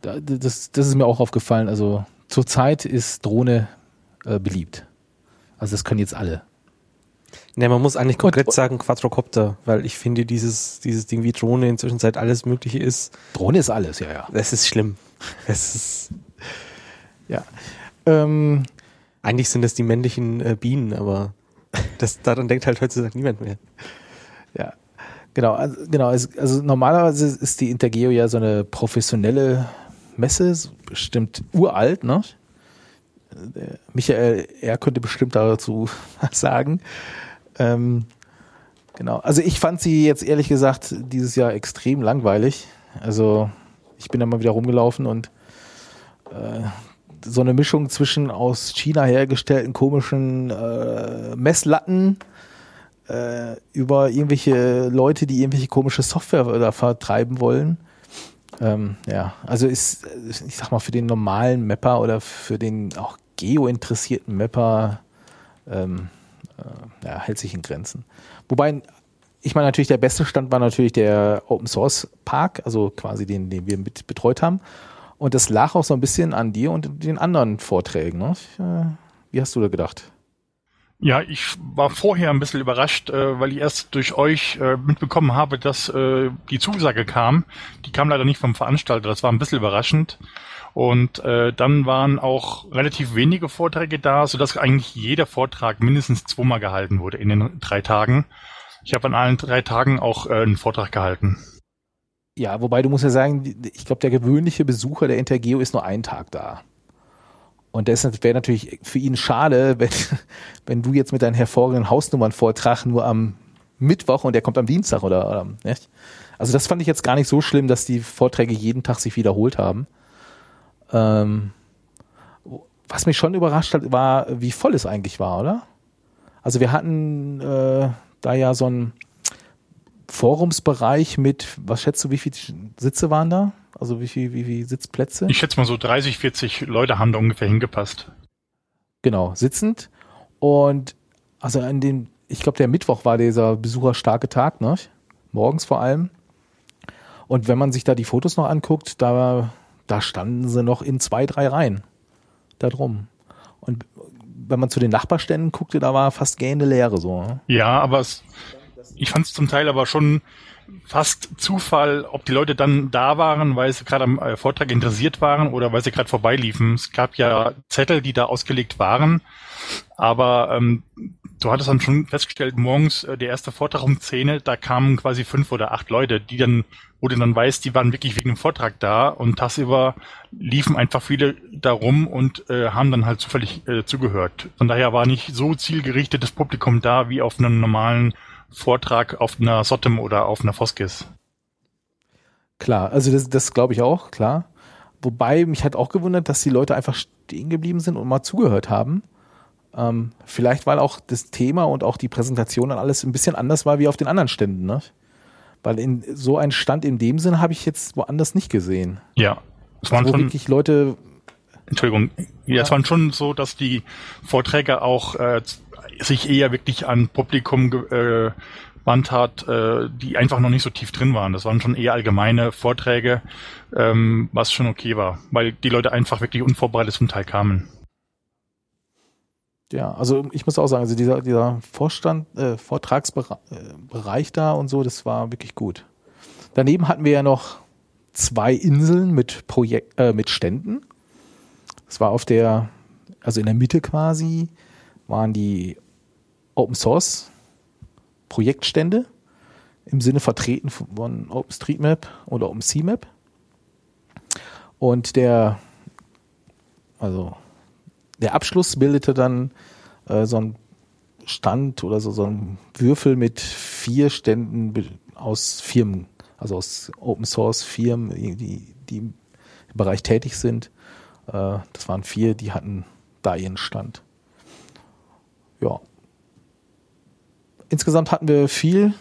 da, das, das ist mir auch aufgefallen. Also zurzeit ist Drohne äh, beliebt. Also das können jetzt alle. Ne, man muss eigentlich konkret und, sagen Quadrocopter, weil ich finde, dieses, dieses Ding wie Drohne inzwischen seit alles Mögliche ist. Drohne ist alles, ja, ja. Das ist schlimm. [laughs] Es ist. Ja. Ähm, eigentlich sind das die männlichen äh, Bienen, aber [laughs] das, daran denkt halt heutzutage niemand mehr. Ja. Genau, also, genau. Also normalerweise ist die Intergeo ja so eine professionelle Messe, bestimmt uralt, ne? Michael, er könnte bestimmt dazu was [laughs] sagen. Ähm, genau. Also ich fand sie jetzt ehrlich gesagt dieses Jahr extrem langweilig. Also ich bin da mal wieder rumgelaufen und äh, so eine Mischung zwischen aus China hergestellten komischen äh, Messlatten äh, über irgendwelche Leute, die irgendwelche komische Software da vertreiben wollen. Ähm, ja, also ist, ich sag mal, für den normalen Mapper oder für den auch geo-interessierten Mapper ähm, äh, ja, hält sich in Grenzen. Wobei, ich meine, natürlich der beste Stand war natürlich der Open Source Park, also quasi den, den wir mit betreut haben. Und das lag auch so ein bisschen an dir und den anderen Vorträgen. Ne? Äh, wie hast du da gedacht? Ja, ich war vorher ein bisschen überrascht, äh, weil ich erst durch euch äh, mitbekommen habe, dass äh, die Zusage kam. Die kam leider nicht vom Veranstalter, das war ein bisschen überraschend. Und äh, dann waren auch relativ wenige Vorträge da, sodass eigentlich jeder Vortrag mindestens zweimal gehalten wurde in den drei Tagen. Ich habe an allen drei Tagen auch äh, einen Vortrag gehalten. Ja, wobei du musst ja sagen, ich glaube, der gewöhnliche Besucher der Intergeo ist nur einen Tag da. Und deshalb wäre natürlich für ihn schade, [laughs] wenn, wenn du jetzt mit deinem hervorragenden Hausnummernvortrag nur am Mittwoch und der kommt am Dienstag oder, oder nicht? Also das fand ich jetzt gar nicht so schlimm, dass die Vorträge jeden Tag sich wiederholt haben. Ähm, was mich schon überrascht hat, war, wie voll es eigentlich war, oder? Also wir hatten äh, da ja so einen Forumsbereich mit, was schätzt du, wie viele Sitze waren da? Also wie viel, wie viel Sitzplätze? Ich schätze mal so 30, 40 Leute haben da ungefähr hingepasst. Genau, sitzend. Und also an dem, ich glaube, der Mittwoch war dieser besucherstarke Tag, ne? Morgens vor allem. Und wenn man sich da die Fotos noch anguckt, da, da standen sie noch in zwei, drei Reihen. Da drum. Und wenn man zu den Nachbarständen guckte, da war fast gähnende Leere so. Ne? Ja, aber es, ich fand es zum Teil aber schon fast Zufall, ob die Leute dann da waren, weil sie gerade am äh, Vortrag interessiert waren oder weil sie gerade vorbeiliefen. Es gab ja Zettel, die da ausgelegt waren, aber ähm, du hattest dann schon festgestellt, morgens äh, der erste Vortrag um 10, da kamen quasi fünf oder acht Leute, die dann, wo du dann weißt, die waren wirklich wegen dem Vortrag da und tagsüber liefen einfach viele da rum und äh, haben dann halt zufällig äh, zugehört. Von daher war nicht so zielgerichtetes Publikum da wie auf einem normalen Vortrag auf einer Sottem oder auf einer Foskis. Klar, also das, das glaube ich auch, klar. Wobei mich hat auch gewundert, dass die Leute einfach stehen geblieben sind und mal zugehört haben. Ähm, vielleicht, weil auch das Thema und auch die Präsentation und alles ein bisschen anders war wie auf den anderen Ständen, ne? Weil in so einen Stand in dem Sinn habe ich jetzt woanders nicht gesehen. Ja, es waren wo schon, wirklich Leute, Entschuldigung, ja, es waren schon so, dass die Vorträge auch äh, sich eher wirklich an Publikum äh, gewandt hat, äh, die einfach noch nicht so tief drin waren. Das waren schon eher allgemeine Vorträge, ähm, was schon okay war, weil die Leute einfach wirklich unvorbereitet zum Teil kamen. ja, also ich muss auch sagen, also dieser, dieser Vorstand, äh, Vortragsbereich da und so, das war wirklich gut. Daneben hatten wir ja noch zwei Inseln mit Projekt, äh, mit Ständen. Das war auf der, also in der Mitte quasi, waren die Open Source Projektstände im Sinne vertreten von OpenStreetMap oder OpenCMap. Und der, also der Abschluss bildete dann äh, so ein Stand oder so, so ein Würfel mit vier Ständen aus Firmen, also aus Open Source Firmen, die, die im Bereich tätig sind. Äh, das waren vier, die hatten da ihren Stand. Ja. Insgesamt hatten wir viel,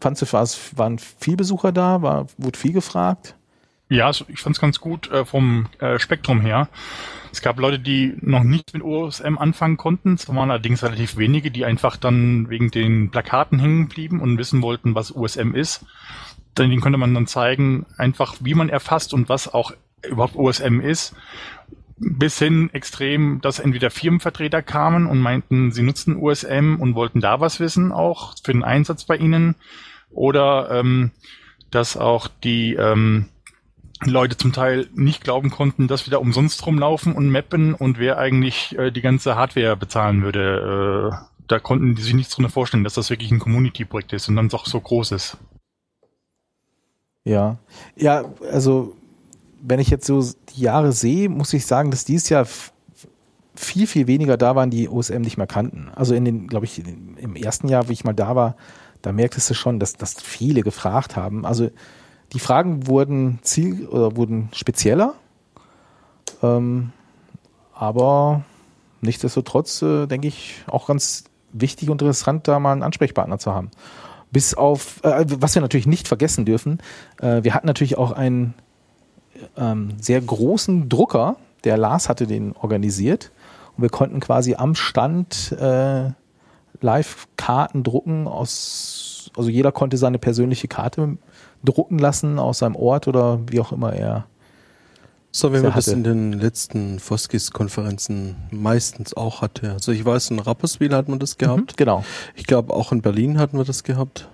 fandst du, waren viel Besucher da, war, wurde viel gefragt. Ja, ich fand es ganz gut äh, vom äh, Spektrum her. Es gab Leute, die noch nicht mit OSM anfangen konnten. Es waren allerdings relativ wenige, die einfach dann wegen den Plakaten hängen blieben und wissen wollten, was OSM ist. Dann den konnte man dann zeigen, einfach wie man erfasst und was auch überhaupt OSM ist. Bis hin extrem, dass entweder Firmenvertreter kamen und meinten, sie nutzen OSM und wollten da was wissen, auch für den Einsatz bei ihnen. Oder ähm, dass auch die ähm, Leute zum Teil nicht glauben konnten, dass wir da umsonst rumlaufen und mappen und wer eigentlich äh, die ganze Hardware bezahlen würde. Äh, da konnten die sich nichts drunter vorstellen, dass das wirklich ein Community-Projekt ist und dann doch so groß ist. Ja, ja, also wenn ich jetzt so die Jahre sehe, muss ich sagen, dass dieses Jahr viel, viel weniger da waren, die OSM nicht mehr kannten. Also in den, glaube ich, den- im ersten Jahr, wie ich mal da war, da merktest du schon, dass, dass viele gefragt haben. Also die Fragen wurden ziel oder wurden spezieller, ähm, aber nichtsdestotrotz äh, denke ich auch ganz wichtig und interessant, da mal einen Ansprechpartner zu haben. Bis auf, äh, was wir natürlich nicht vergessen dürfen, äh, wir hatten natürlich auch einen ähm, sehr großen Drucker, der Lars hatte den organisiert und wir konnten quasi am Stand äh, live Karten drucken aus, also jeder konnte seine persönliche Karte drucken lassen aus seinem Ort oder wie auch immer er. So, wie man das in den letzten Foskis-Konferenzen meistens auch hatte. Also ich weiß, in Rapperswil hat man das gehabt. Mhm, genau, Ich glaube, auch in Berlin hatten wir das gehabt.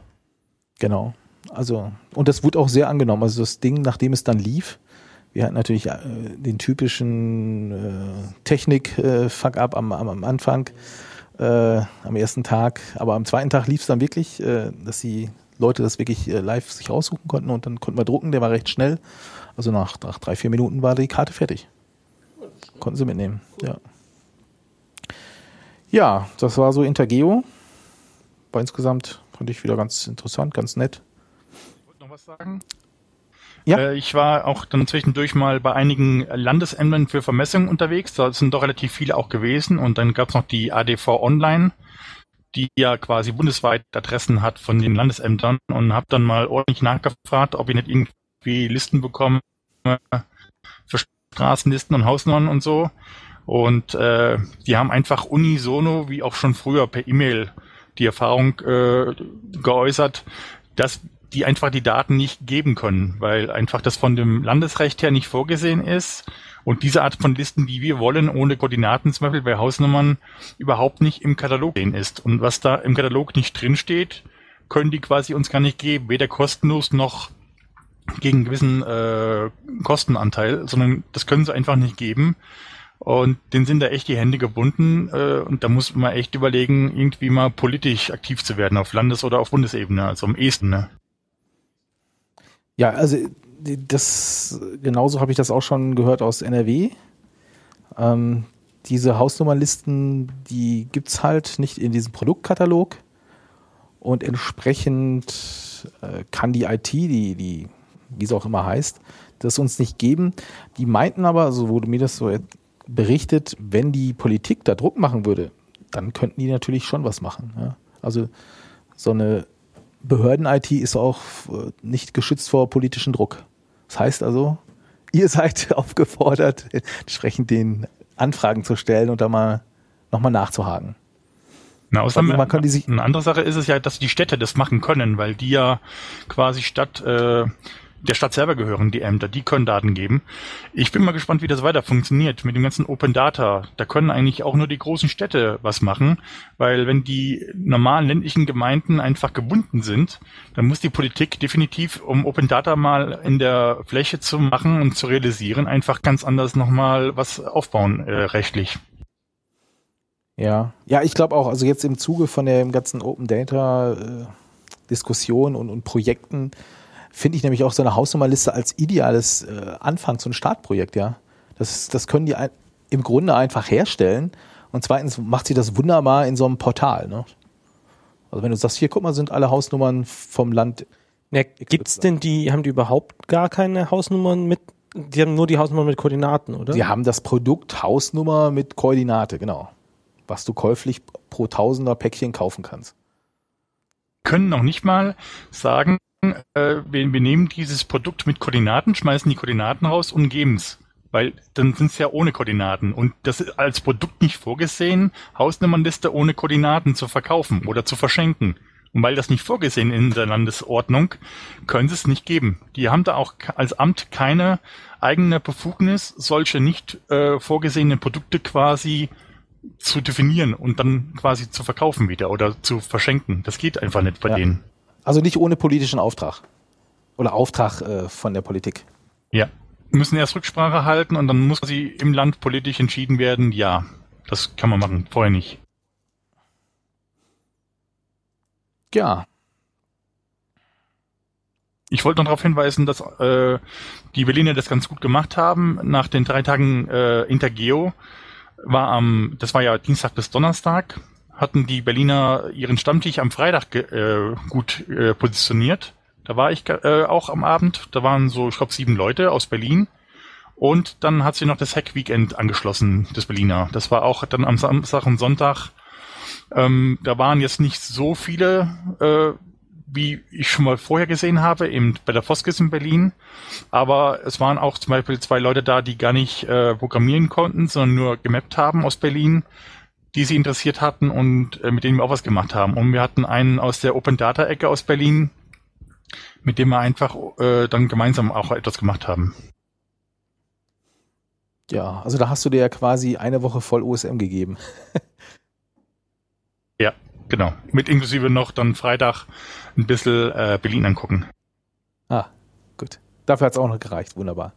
genau. Also, und das wurde auch sehr angenommen. Also das Ding, nachdem es dann lief, wir hatten natürlich äh, den typischen äh, Technik-Fuck-up am, am, am Anfang, äh, am ersten Tag. Aber am zweiten Tag lief es dann wirklich, äh, dass die Leute das wirklich äh, live sich raussuchen konnten und dann konnten wir drucken. Der war recht schnell. Also nach, nach drei, vier Minuten war die Karte fertig. Konnten sie mitnehmen, ja. Ja, das war so Intergeo. War insgesamt, fand ich wieder ganz interessant, ganz nett. Ich wollte noch was sagen. Ja. Äh, ich war auch dann zwischendurch mal bei einigen Landesämtern für Vermessungen unterwegs. Da sind doch relativ viele auch gewesen. Und dann gab es noch die ADV Online, die ja quasi bundesweit Adressen hat von den Landesämtern. Und habe dann mal ordentlich nachgefragt, ob ich nicht irgendwie Listen bekomme für Straßenlisten und Hausnummern und so. Und äh, die haben einfach unisono, wie auch schon früher per E-Mail, die Erfahrung äh, geäußert, dass die einfach die Daten nicht geben können, weil einfach das von dem Landesrecht her nicht vorgesehen ist und diese Art von Listen, die wir wollen, ohne Koordinaten zum Beispiel bei Hausnummern, überhaupt nicht im Katalog drin ist. Und was da im Katalog nicht drin steht, können die quasi uns gar nicht geben, weder kostenlos noch gegen einen gewissen äh, Kostenanteil, sondern das können sie einfach nicht geben. Und denen sind da echt die Hände gebunden äh, und da muss man echt überlegen, irgendwie mal politisch aktiv zu werden, auf Landes- oder auf Bundesebene, also am ehesten. Ne? Ja, also das genauso habe ich das auch schon gehört aus NRW. Ähm, diese Hausnummerlisten, die gibt's halt nicht in diesem Produktkatalog. Und entsprechend äh, kann die IT, die, die, wie es auch immer heißt, das uns nicht geben. Die meinten aber, so wurde mir das so berichtet, wenn die Politik da Druck machen würde, dann könnten die natürlich schon was machen. Ja. Also so eine Behörden-IT ist auch äh, nicht geschützt vor politischen Druck. Das heißt also, ihr [laughs] seid aufgefordert, entsprechend den Anfragen zu stellen und da mal nochmal nachzuhaken. Na, außerdem, man kann die sich eine andere Sache ist es ja, dass die Städte das machen können, weil die ja quasi statt äh, der Stadt selber gehören, die Ämter, die können Daten geben. Ich bin mal gespannt, wie das weiter funktioniert mit dem ganzen Open Data. Da können eigentlich auch nur die großen Städte was machen, weil wenn die normalen ländlichen Gemeinden einfach gebunden sind, dann muss die Politik definitiv, um Open Data mal in der Fläche zu machen und zu realisieren, einfach ganz anders nochmal was aufbauen äh, rechtlich. Ja, ja, ich glaube auch, also jetzt im Zuge von der ganzen Open Data äh, Diskussion und, und Projekten, finde ich nämlich auch so eine Hausnummerliste als ideales äh, Anfangs- und Startprojekt, ja. Das, das können die ein, im Grunde einfach herstellen. Und zweitens macht sie das wunderbar in so einem Portal. Ne? Also wenn du sagst, hier, guck mal, sind alle Hausnummern vom Land. Ja, gibt's denn die, haben die überhaupt gar keine Hausnummern mit, die haben nur die Hausnummer mit Koordinaten, oder? Die haben das Produkt Hausnummer mit Koordinate, genau. Was du käuflich pro Tausender Päckchen kaufen kannst. Können noch nicht mal sagen, äh, wir, wir nehmen dieses Produkt mit Koordinaten, schmeißen die Koordinaten raus und geben es. Weil dann sind es ja ohne Koordinaten. Und das ist als Produkt nicht vorgesehen, Hausnummernliste ohne Koordinaten zu verkaufen oder zu verschenken. Und weil das nicht vorgesehen in der Landesordnung, können sie es nicht geben. Die haben da auch als Amt keine eigene Befugnis, solche nicht äh, vorgesehenen Produkte quasi zu definieren und dann quasi zu verkaufen wieder oder zu verschenken. Das geht einfach nicht bei ja. denen. Also nicht ohne politischen Auftrag. Oder Auftrag äh, von der Politik. Ja. Müssen erst Rücksprache halten und dann muss sie im Land politisch entschieden werden, ja. Das kann man machen, vorher nicht. Ja. Ich wollte noch darauf hinweisen, dass äh, die Berliner das ganz gut gemacht haben. Nach den drei Tagen äh, Intergeo war am, das war ja Dienstag bis Donnerstag, hatten die Berliner ihren Stammtisch am Freitag äh, gut äh, positioniert. Da war ich äh, auch am Abend. Da waren so, ich glaube, sieben Leute aus Berlin. Und dann hat sich noch das Hack-Weekend angeschlossen, das Berliner. Das war auch dann am Samstag und Sonntag. Ähm, da waren jetzt nicht so viele, äh, wie ich schon mal vorher gesehen habe, eben bei der Foskis in Berlin. Aber es waren auch zum Beispiel zwei Leute da, die gar nicht äh, programmieren konnten, sondern nur gemappt haben aus Berlin die sie interessiert hatten und äh, mit denen wir auch was gemacht haben. Und wir hatten einen aus der Open Data Ecke aus Berlin, mit dem wir einfach äh, dann gemeinsam auch etwas gemacht haben. Ja, also da hast du dir ja quasi eine Woche voll OSM gegeben. ja, genau. Mit inklusive noch dann Freitag ein bisschen äh, Berlin angucken. Ah, gut. Dafür hat es auch noch gereicht. Wunderbar.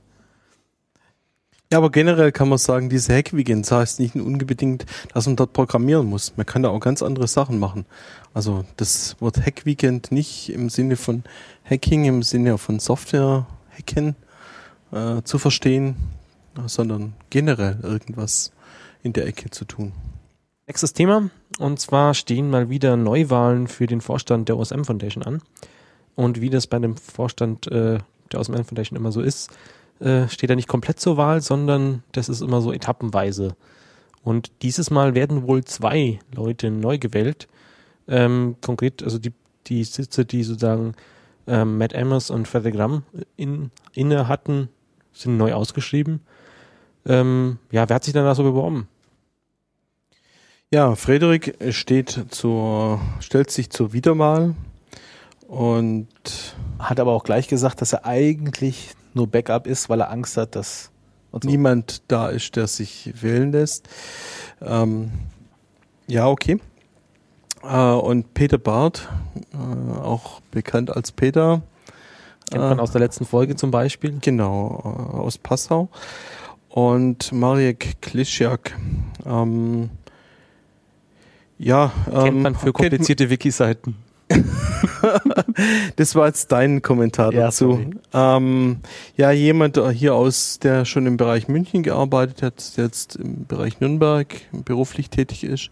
Ja, aber generell kann man sagen, diese Hack-Weekends heißt nicht unbedingt, dass man dort programmieren muss. Man kann da auch ganz andere Sachen machen. Also das Wort Hack-Weekend nicht im Sinne von Hacking, im Sinne von Software-Hacken äh, zu verstehen, sondern generell irgendwas in der Ecke zu tun. Nächstes Thema. Und zwar stehen mal wieder Neuwahlen für den Vorstand der OSM Foundation an. Und wie das bei dem Vorstand äh, der OSM Foundation immer so ist, äh, steht er nicht komplett zur Wahl, sondern das ist immer so etappenweise. Und dieses Mal werden wohl zwei Leute neu gewählt. Ähm, konkret, also die, die Sitze, die sozusagen ähm, Matt Amos und Frederick Ram in, inne hatten, sind neu ausgeschrieben. Ähm, ja, wer hat sich denn da so beworben? Ja, Frederik steht zur, stellt sich zur Wiederwahl und hat aber auch gleich gesagt, dass er eigentlich nur Backup ist, weil er Angst hat, dass so. niemand da ist, der sich wählen lässt. Ähm, ja, okay. Äh, und Peter Barth, äh, auch bekannt als Peter. Kennt man äh, aus der letzten Folge zum Beispiel. Genau, äh, aus Passau. Und Marek Klischak, ähm, ja. Kennt ähm, man für komplizierte Wiki-Seiten. [laughs] das war jetzt dein Kommentar Ja, dazu. Ähm, ja, jemand hier aus, der schon im Bereich München gearbeitet hat, jetzt im Bereich Nürnberg beruflich tätig ist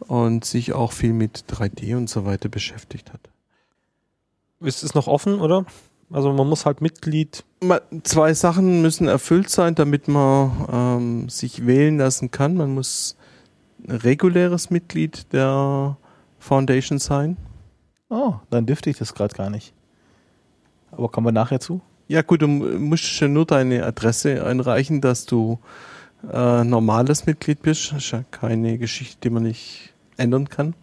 und sich auch viel mit 3D und so weiter beschäftigt hat. Ist es noch offen, oder? Also man muss halt Mitglied. Zwei Sachen müssen erfüllt sein, damit man ähm, sich wählen lassen kann. Man muss ein reguläres Mitglied der Foundation sein. Oh, dann dürfte ich das gerade gar nicht. Aber kommen wir nachher zu? Ja gut, du musst schon nur deine Adresse einreichen, dass du äh, normales Mitglied bist. Das ist ja keine Geschichte, die man nicht ändern kann.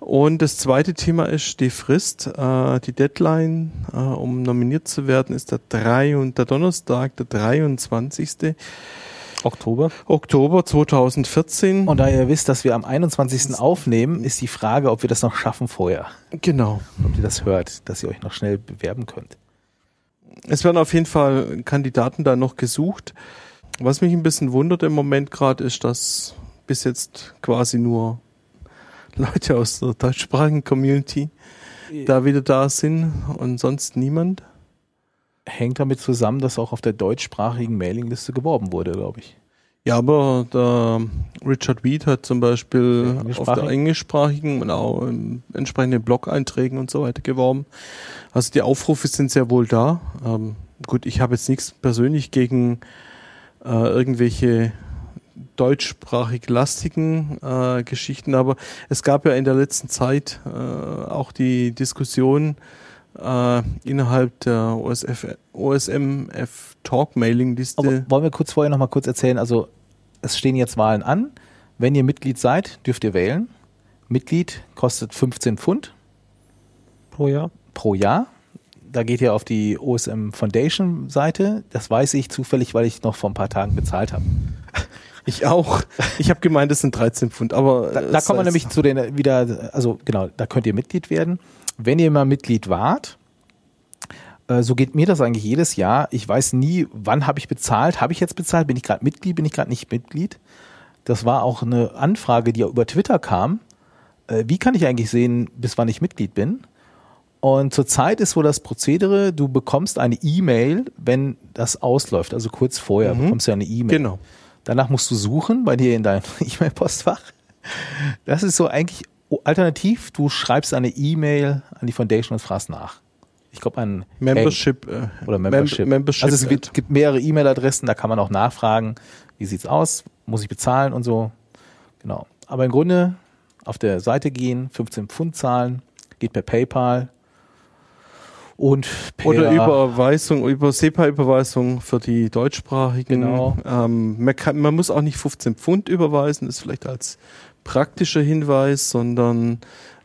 Und das zweite Thema ist die Frist. Äh, die Deadline, äh, um nominiert zu werden, ist der, 3 und der Donnerstag, der 23. Oktober. Oktober 2014. Und da ihr wisst, dass wir am 21. aufnehmen, ist die Frage, ob wir das noch schaffen vorher. genau. Ob ihr das hört, dass ihr euch noch schnell bewerben könnt. Es werden auf jeden Fall Kandidaten da noch gesucht. Was mich ein bisschen wundert im Moment gerade ist, dass bis jetzt quasi nur Leute aus der deutschsprachigen Community da wieder da sind und sonst niemand. Hängt damit zusammen, dass auch auf der deutschsprachigen Mailingliste geworben wurde, glaube ich. Ja, aber der Richard Weed hat zum Beispiel auf der englischsprachigen und auch in entsprechenden Blog-Einträgen und so weiter geworben. Also die Aufrufe sind sehr wohl da. Ähm, gut, ich habe jetzt nichts persönlich gegen äh, irgendwelche deutschsprachig lastigen äh, Geschichten, aber es gab ja in der letzten Zeit äh, auch die Diskussion äh, innerhalb der OSF, OSMF Talk Mailing Liste. Aber wollen wir kurz vorher noch mal kurz erzählen, also es stehen jetzt Wahlen an. Wenn ihr Mitglied seid, dürft ihr wählen. Mitglied kostet 15 Pfund pro Jahr. pro Jahr. Da geht ihr auf die OSM Foundation Seite. Das weiß ich zufällig, weil ich noch vor ein paar Tagen bezahlt habe. [laughs] Ich auch. Ich habe gemeint, es sind 13 Pfund, aber Da, äh, da kommen wir nämlich zu den wieder, also genau, da könnt ihr Mitglied werden. Wenn ihr mal Mitglied wart, äh, so geht mir das eigentlich jedes Jahr. Ich weiß nie, wann habe ich bezahlt. Habe ich jetzt bezahlt? Bin ich gerade Mitglied? Bin ich gerade nicht Mitglied? Das war auch eine Anfrage, die ja über Twitter kam. Äh, wie kann ich eigentlich sehen, bis wann ich Mitglied bin? Und zurzeit ist so das Prozedere, du bekommst eine E-Mail, wenn das ausläuft, also kurz vorher Mhm. bekommst du eine E-Mail. Genau. Danach musst du suchen bei dir in deinem [laughs] E-Mail-Postfach. Das ist so eigentlich alternativ. Du schreibst eine E-Mail an die Foundation und fragst nach. Ich glaube an Membership. äh, oder Membership. Mem Membership. also es gibt, gibt mehrere E-Mail-Adressen, da kann man auch nachfragen, wie sieht's aus, muss ich bezahlen und so. Genau. Aber im Grunde auf der Seite gehen, 15 Pfund zahlen, geht per PayPal und per Oder Überweisung, über SEPA-Überweisung für die deutschsprachigen. Genau. Ähm, man, kann, man muss auch nicht 15 Pfund überweisen, ist vielleicht als praktischer Hinweis, sondern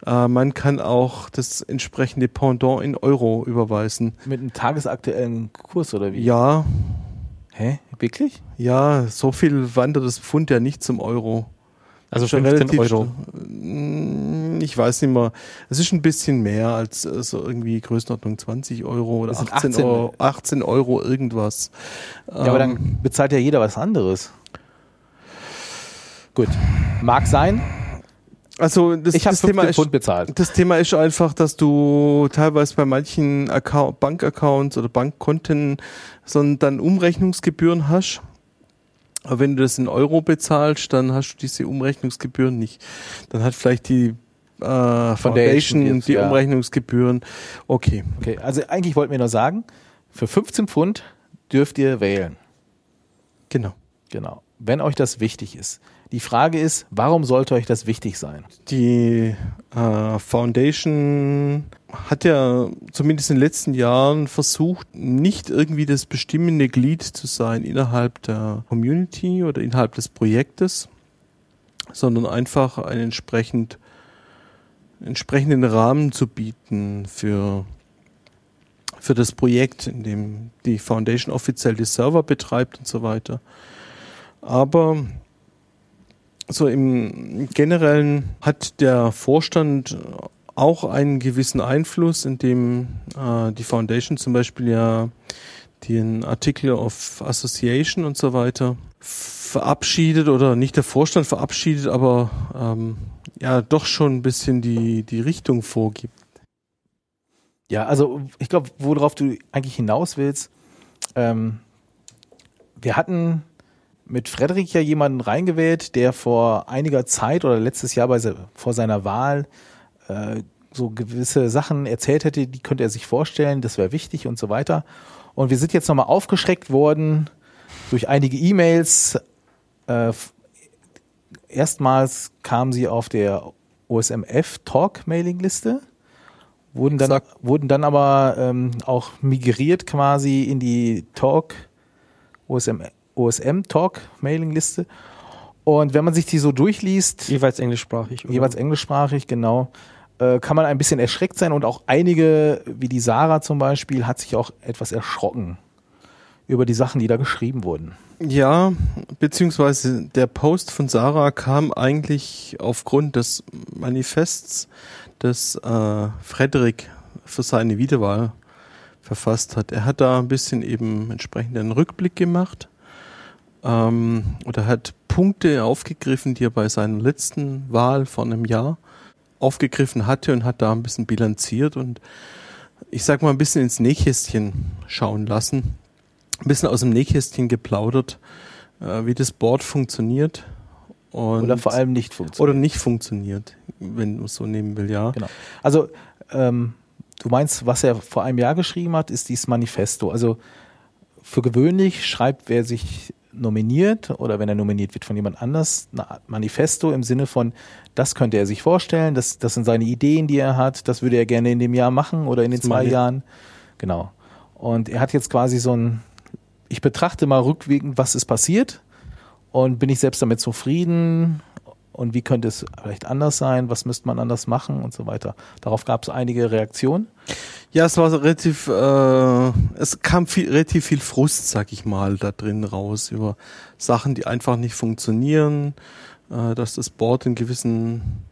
äh, man kann auch das entsprechende Pendant in Euro überweisen. mit einem tagesaktuellen Kurs oder wie? Ja, Hä? Wirklich? ja, so viel wandert das Pfund ja nicht zum Euro. Also Schon 15 relativ Euro. Mm, Ich weiß nicht mehr. Es ist ein bisschen mehr als äh, so irgendwie Größenordnung 20 Euro oder Das sind 18, 18 Euro, 18 Euro irgendwas. Ja, aber Ähm, dann bezahlt ja jeder was anderes. Gut. Mag sein. also das, Ich das Thema 15 ist, bezahlt. das Thema ist einfach, dass du teilweise bei manchen Account, Bankaccounts oder Bankkonten so dann Umrechnungsgebühren hast. Aber wenn du das in Euro bezahlst, dann hast du diese Umrechnungsgebühren nicht. Dann hat vielleicht die äh, Foundation jetzt, die ja. Umrechnungsgebühren. Okay. Okay, also eigentlich wollten wir nur sagen, für 15 Pfund dürft ihr wählen. Genau. Genau. Wenn euch das wichtig ist. Die Frage ist, warum sollte euch das wichtig sein? Die äh, Foundation hat ja zumindest in den letzten Jahren versucht, nicht irgendwie das bestimmende Glied zu sein innerhalb der Community oder innerhalb des Projektes, sondern einfach einen entsprechend, entsprechenden Rahmen zu bieten für, für das Projekt, in dem die Foundation offiziell die Server betreibt und so weiter. Aber so im Generellen hat der Vorstand auch einen gewissen Einfluss, indem äh, die Foundation zum Beispiel ja den Artikel of Association und so weiter verabschiedet oder nicht der Vorstand verabschiedet, aber ähm, ja doch schon ein bisschen die, die Richtung vorgibt. Ja, also ich glaube, worauf du eigentlich hinaus willst, ähm, wir hatten mit Frederik ja jemanden reingewählt, der vor einiger Zeit oder letztes Jahr bei, vor seiner Wahl äh, so gewisse Sachen erzählt hätte, die könnte er sich vorstellen, das wäre wichtig und so weiter. Und wir sind jetzt nochmal aufgeschreckt worden durch einige E-Mails. Äh, erstmals kam sie auf der OSMF Talk Mailingliste, wurden dann, wurden dann aber ähm, auch migriert quasi in die Talk OSM, OSM Talk Mailingliste. Und wenn man sich die so durchliest, jeweils englischsprachig, oder? jeweils englischsprachig, genau, äh, kann man ein bisschen erschreckt sein und auch einige, wie die Sarah zum Beispiel, hat sich auch etwas erschrocken über die Sachen, die da geschrieben wurden. Ja, beziehungsweise der Post von Sarah kam eigentlich aufgrund des Manifests, das äh, Frederik für seine Wiederwahl verfasst hat. Er hat da ein bisschen eben entsprechend einen Rückblick gemacht ähm, oder hat Punkte aufgegriffen, die er bei seiner letzten Wahl vor einem Jahr aufgegriffen hatte und hat da ein bisschen bilanziert und ich sag mal ein bisschen ins Nähkästchen schauen lassen, ein bisschen aus dem Nähkästchen geplaudert, äh, wie das Board funktioniert. Oder vor allem nicht funktioniert. Oder nicht funktioniert, wenn man es so nehmen will, ja. Genau. Also ähm, du meinst, was er vor einem Jahr geschrieben hat, ist dieses Manifesto. Also für gewöhnlich schreibt wer sich nominiert oder wenn er nominiert wird von jemand anders, ein Manifesto im Sinne von, das könnte er sich vorstellen, das, das sind seine Ideen, die er hat, das würde er gerne in dem Jahr machen oder in den zwei Jahren. Genau. Und er hat jetzt quasi so ein, ich betrachte mal rückwirkend, was ist passiert und bin ich selbst damit zufrieden und wie könnte es vielleicht anders sein, was müsste man anders machen und so weiter. Darauf gab es einige Reaktionen. Ja, es war relativ, äh, es kam viel, relativ viel Frust, sag ich mal, da drin raus über Sachen, die einfach nicht funktionieren, äh, dass das Board in gewissen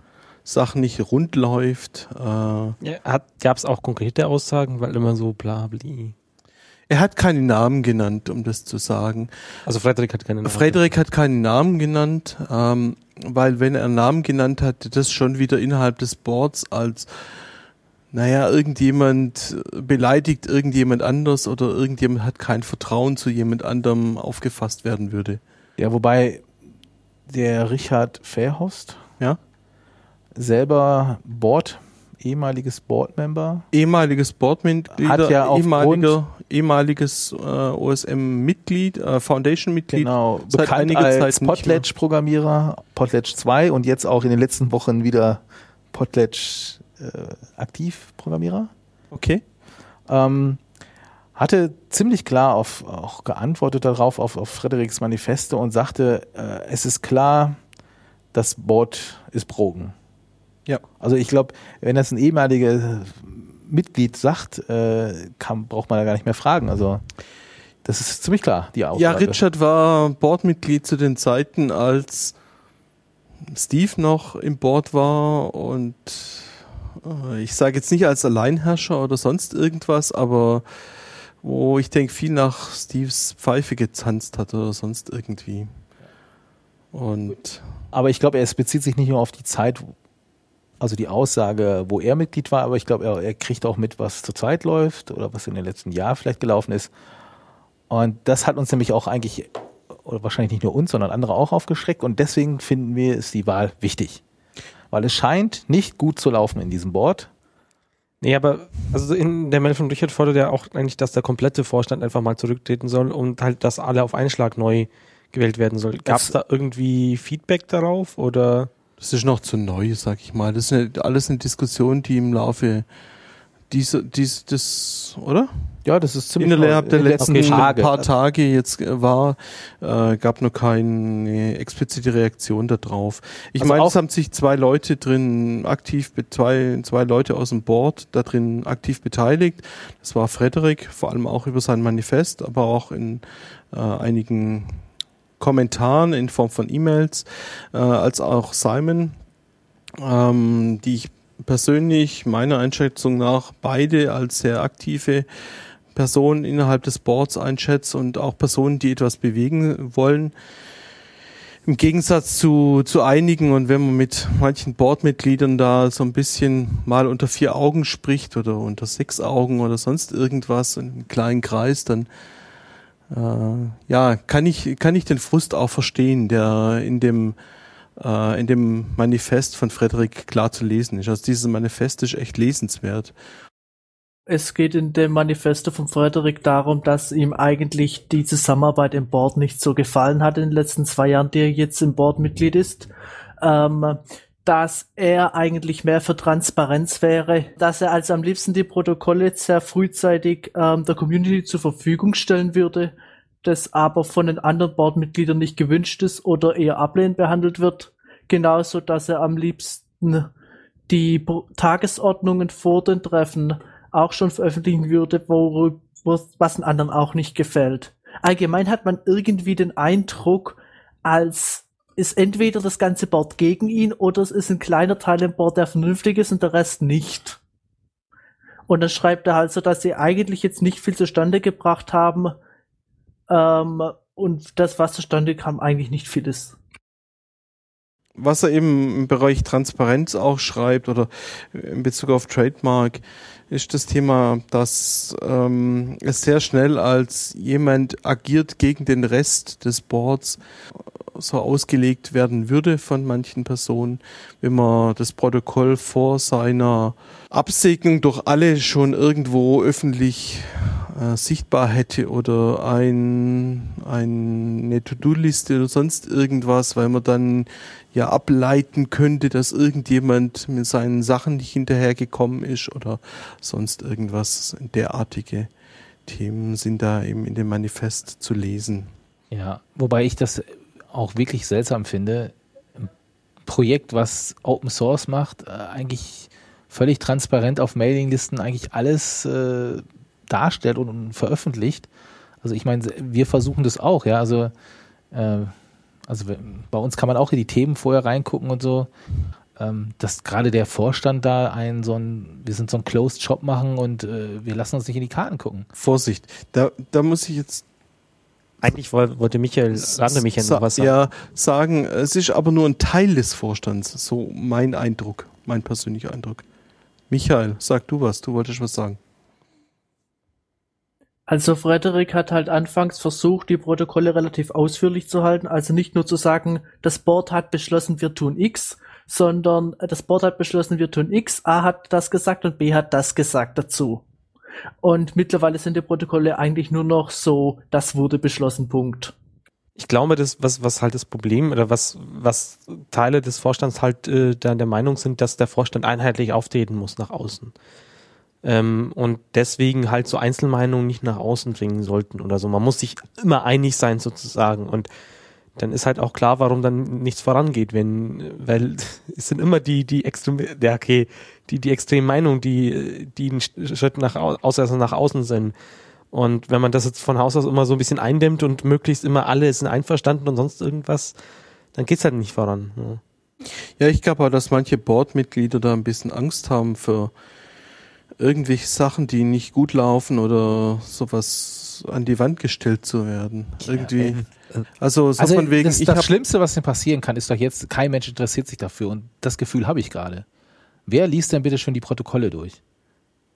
Sachen nicht rund läuft. Äh. Ja, Gab es auch konkrete Aussagen, weil immer so bla bli. Er hat keinen Namen genannt, um das zu sagen. Also Frederik hat keinen Namen. Frederik hat keinen Namen genannt, ähm, weil wenn er Namen genannt hat, das schon wieder innerhalb des Boards als naja, irgendjemand beleidigt irgendjemand anders oder irgendjemand hat kein Vertrauen zu jemand anderem aufgefasst werden würde. Ja, wobei der Richard Fairhost ja? selber Board, ehemaliges Boardmember. Ehemaliges Boardmitglied, hat ja ehemaliger, ehemaliges äh, OSM-Mitglied, äh, Foundation-Mitglied. Genau, seit bekannt als Potlatch-Programmierer, Potlatch 2 und jetzt auch in den letzten Wochen wieder Potlatch äh, Aktivprogrammierer. Okay. Ähm, hatte ziemlich klar auf, auch geantwortet darauf, auf, auf Frederiks Manifeste und sagte, äh, es ist klar, das Board ist broken. Ja. Also ich glaube, wenn das ein ehemaliger Mitglied sagt, äh, kann, braucht man da gar nicht mehr fragen. Also das ist ziemlich klar, die Aussage. Ja, Richard war Boardmitglied zu den Zeiten, als Steve noch im Board war und äh, ich sage jetzt nicht als Alleinherrscher oder sonst irgendwas, aber wo ich denke, viel nach Steves Pfeife gezanzt hat oder sonst irgendwie. Und aber ich glaube, es bezieht sich nicht nur auf die Zeit, also die Aussage, wo er Mitglied war, aber ich glaube, er, er kriegt auch mit, was zurzeit läuft oder was in den letzten Jahren vielleicht gelaufen ist. Und das hat uns nämlich auch eigentlich, oder wahrscheinlich nicht nur uns, sondern andere auch aufgeschreckt. Und deswegen finden wir, ist die Wahl wichtig weil es scheint nicht gut zu laufen in diesem Board. Nee, aber also in der Mail von Richard fordert ja auch eigentlich, dass der komplette Vorstand einfach mal zurücktreten soll und halt, dass alle auf einen Schlag neu gewählt werden soll. Gab es da irgendwie Feedback darauf oder? Das ist noch zu neu, sag ich mal. Das ist alles eine Diskussion, die im Laufe dieser, dies, des, oder? Ja, das ist ziemlich innerhalb der letzten okay, Tage. paar Tage jetzt äh, war, äh, gab noch keine explizite Reaktion darauf. Ich also meine, es haben sich zwei Leute drin aktiv, zwei, zwei Leute aus dem Board da drin aktiv beteiligt. Das war Frederik, vor allem auch über sein Manifest, aber auch in äh, einigen Kommentaren in Form von E-Mails, äh, als auch Simon, ähm, die ich persönlich meiner Einschätzung nach beide als sehr aktive Personen innerhalb des Boards einschätze und auch Personen, die etwas bewegen wollen. im Gegensatz zu, zu einigen und wenn man mit manchen Boardmitgliedern da so ein bisschen mal unter vier Augen spricht oder unter sechs Augen oder sonst irgendwas in einem kleinen Kreis, dann ja, kann ich, kann ich den Frust auch verstehen, der in dem, äh, in dem Manifest von Frederik klar zu lesen ist. Also dieses Manifest ist echt lesenswert. Es geht in dem Manifesto von Frederik darum, dass ihm eigentlich die Zusammenarbeit im Board nicht so gefallen hat in den letzten zwei Jahren, die er jetzt im Board Mitglied ist. Ähm, dass er eigentlich mehr für Transparenz wäre, dass er also am liebsten die Protokolle sehr frühzeitig ähm, der Community zur Verfügung stellen würde, das aber von den anderen Boardmitgliedern nicht gewünscht ist oder eher ablehnend behandelt wird. Genauso, dass er am liebsten die Tagesordnungen vor den Treffen auch schon veröffentlichen würde, wo, was den anderen auch nicht gefällt. Allgemein hat man irgendwie den Eindruck, als ist entweder das ganze Board gegen ihn oder es ist ein kleiner Teil im Board, der vernünftig ist und der Rest nicht. Und dann schreibt er halt so, dass sie eigentlich jetzt nicht viel zustande gebracht haben ähm, und das, was zustande kam, eigentlich nicht viel ist was er eben im Bereich Transparenz auch schreibt oder in Bezug auf Trademark, ist das Thema, dass ähm, es sehr schnell als jemand agiert gegen den Rest des Boards so ausgelegt werden würde von manchen Personen, wenn man das Protokoll vor seiner Absegnung durch alle schon irgendwo öffentlich äh, sichtbar hätte oder ein, eine To-Do-Liste oder sonst irgendwas, weil man dann ja ableiten könnte, dass irgendjemand mit seinen Sachen nicht hinterhergekommen ist oder sonst irgendwas derartige Themen sind da eben in dem Manifest zu lesen. Ja, wobei ich das auch wirklich seltsam finde. Ein Projekt, was Open Source macht, äh, eigentlich völlig transparent auf Mailinglisten eigentlich alles äh, darstellt und, und, veröffentlicht. Also ich meine, wir versuchen das auch, ja. Also äh, also bei uns kann man auch in die Themen vorher reingucken und so. Ähm, dass gerade der Vorstand da einen so ein, wir sind so ein Closed Shop machen und äh, wir lassen uns nicht in die Karten gucken. Vorsicht, da, da muss ich jetzt eigentlich wollte Michael, Rande Michael noch was sagen. Ja, sagen, es ist aber nur ein Teil des Vorstands, so mein Eindruck, mein persönlicher Eindruck. Michael, sag du was, du wolltest was sagen. Also Frederik hat halt anfangs versucht, die Protokolle relativ ausführlich zu halten, also nicht nur zu sagen, das Board hat beschlossen, wir tun X, sondern das Board hat beschlossen, wir tun X, A hat das gesagt und B hat das gesagt dazu. Und mittlerweile sind die Protokolle eigentlich nur noch so, das wurde beschlossen, Punkt. Ich glaube, das, was, was halt das Problem oder was, was Teile des Vorstands halt äh, da der Meinung sind, dass der Vorstand einheitlich auftreten muss nach außen. Ähm, und deswegen halt so Einzelmeinungen nicht nach außen dringen sollten oder so. Man muss sich immer einig sein sozusagen und dann ist halt auch klar, warum dann nichts vorangeht, wenn, weil [laughs] es sind immer die, die extrem, ja, okay, die, die extremen Meinungen, die, die einen Schritt nach, außer nach außen sind. Und wenn man das jetzt von Haus aus immer so ein bisschen eindämmt und möglichst immer alle sind einverstanden und sonst irgendwas, dann geht's halt nicht voran. Ja, ja ich glaube auch, dass manche Boardmitglieder da ein bisschen Angst haben für irgendwelche Sachen, die nicht gut laufen oder sowas an die Wand gestellt zu werden. Irgendwie. Ja, also so also von wegen. Das, das Schlimmste, was denn passieren kann, ist doch jetzt, kein Mensch interessiert sich dafür und das Gefühl habe ich gerade. Wer liest denn bitte schon die Protokolle durch?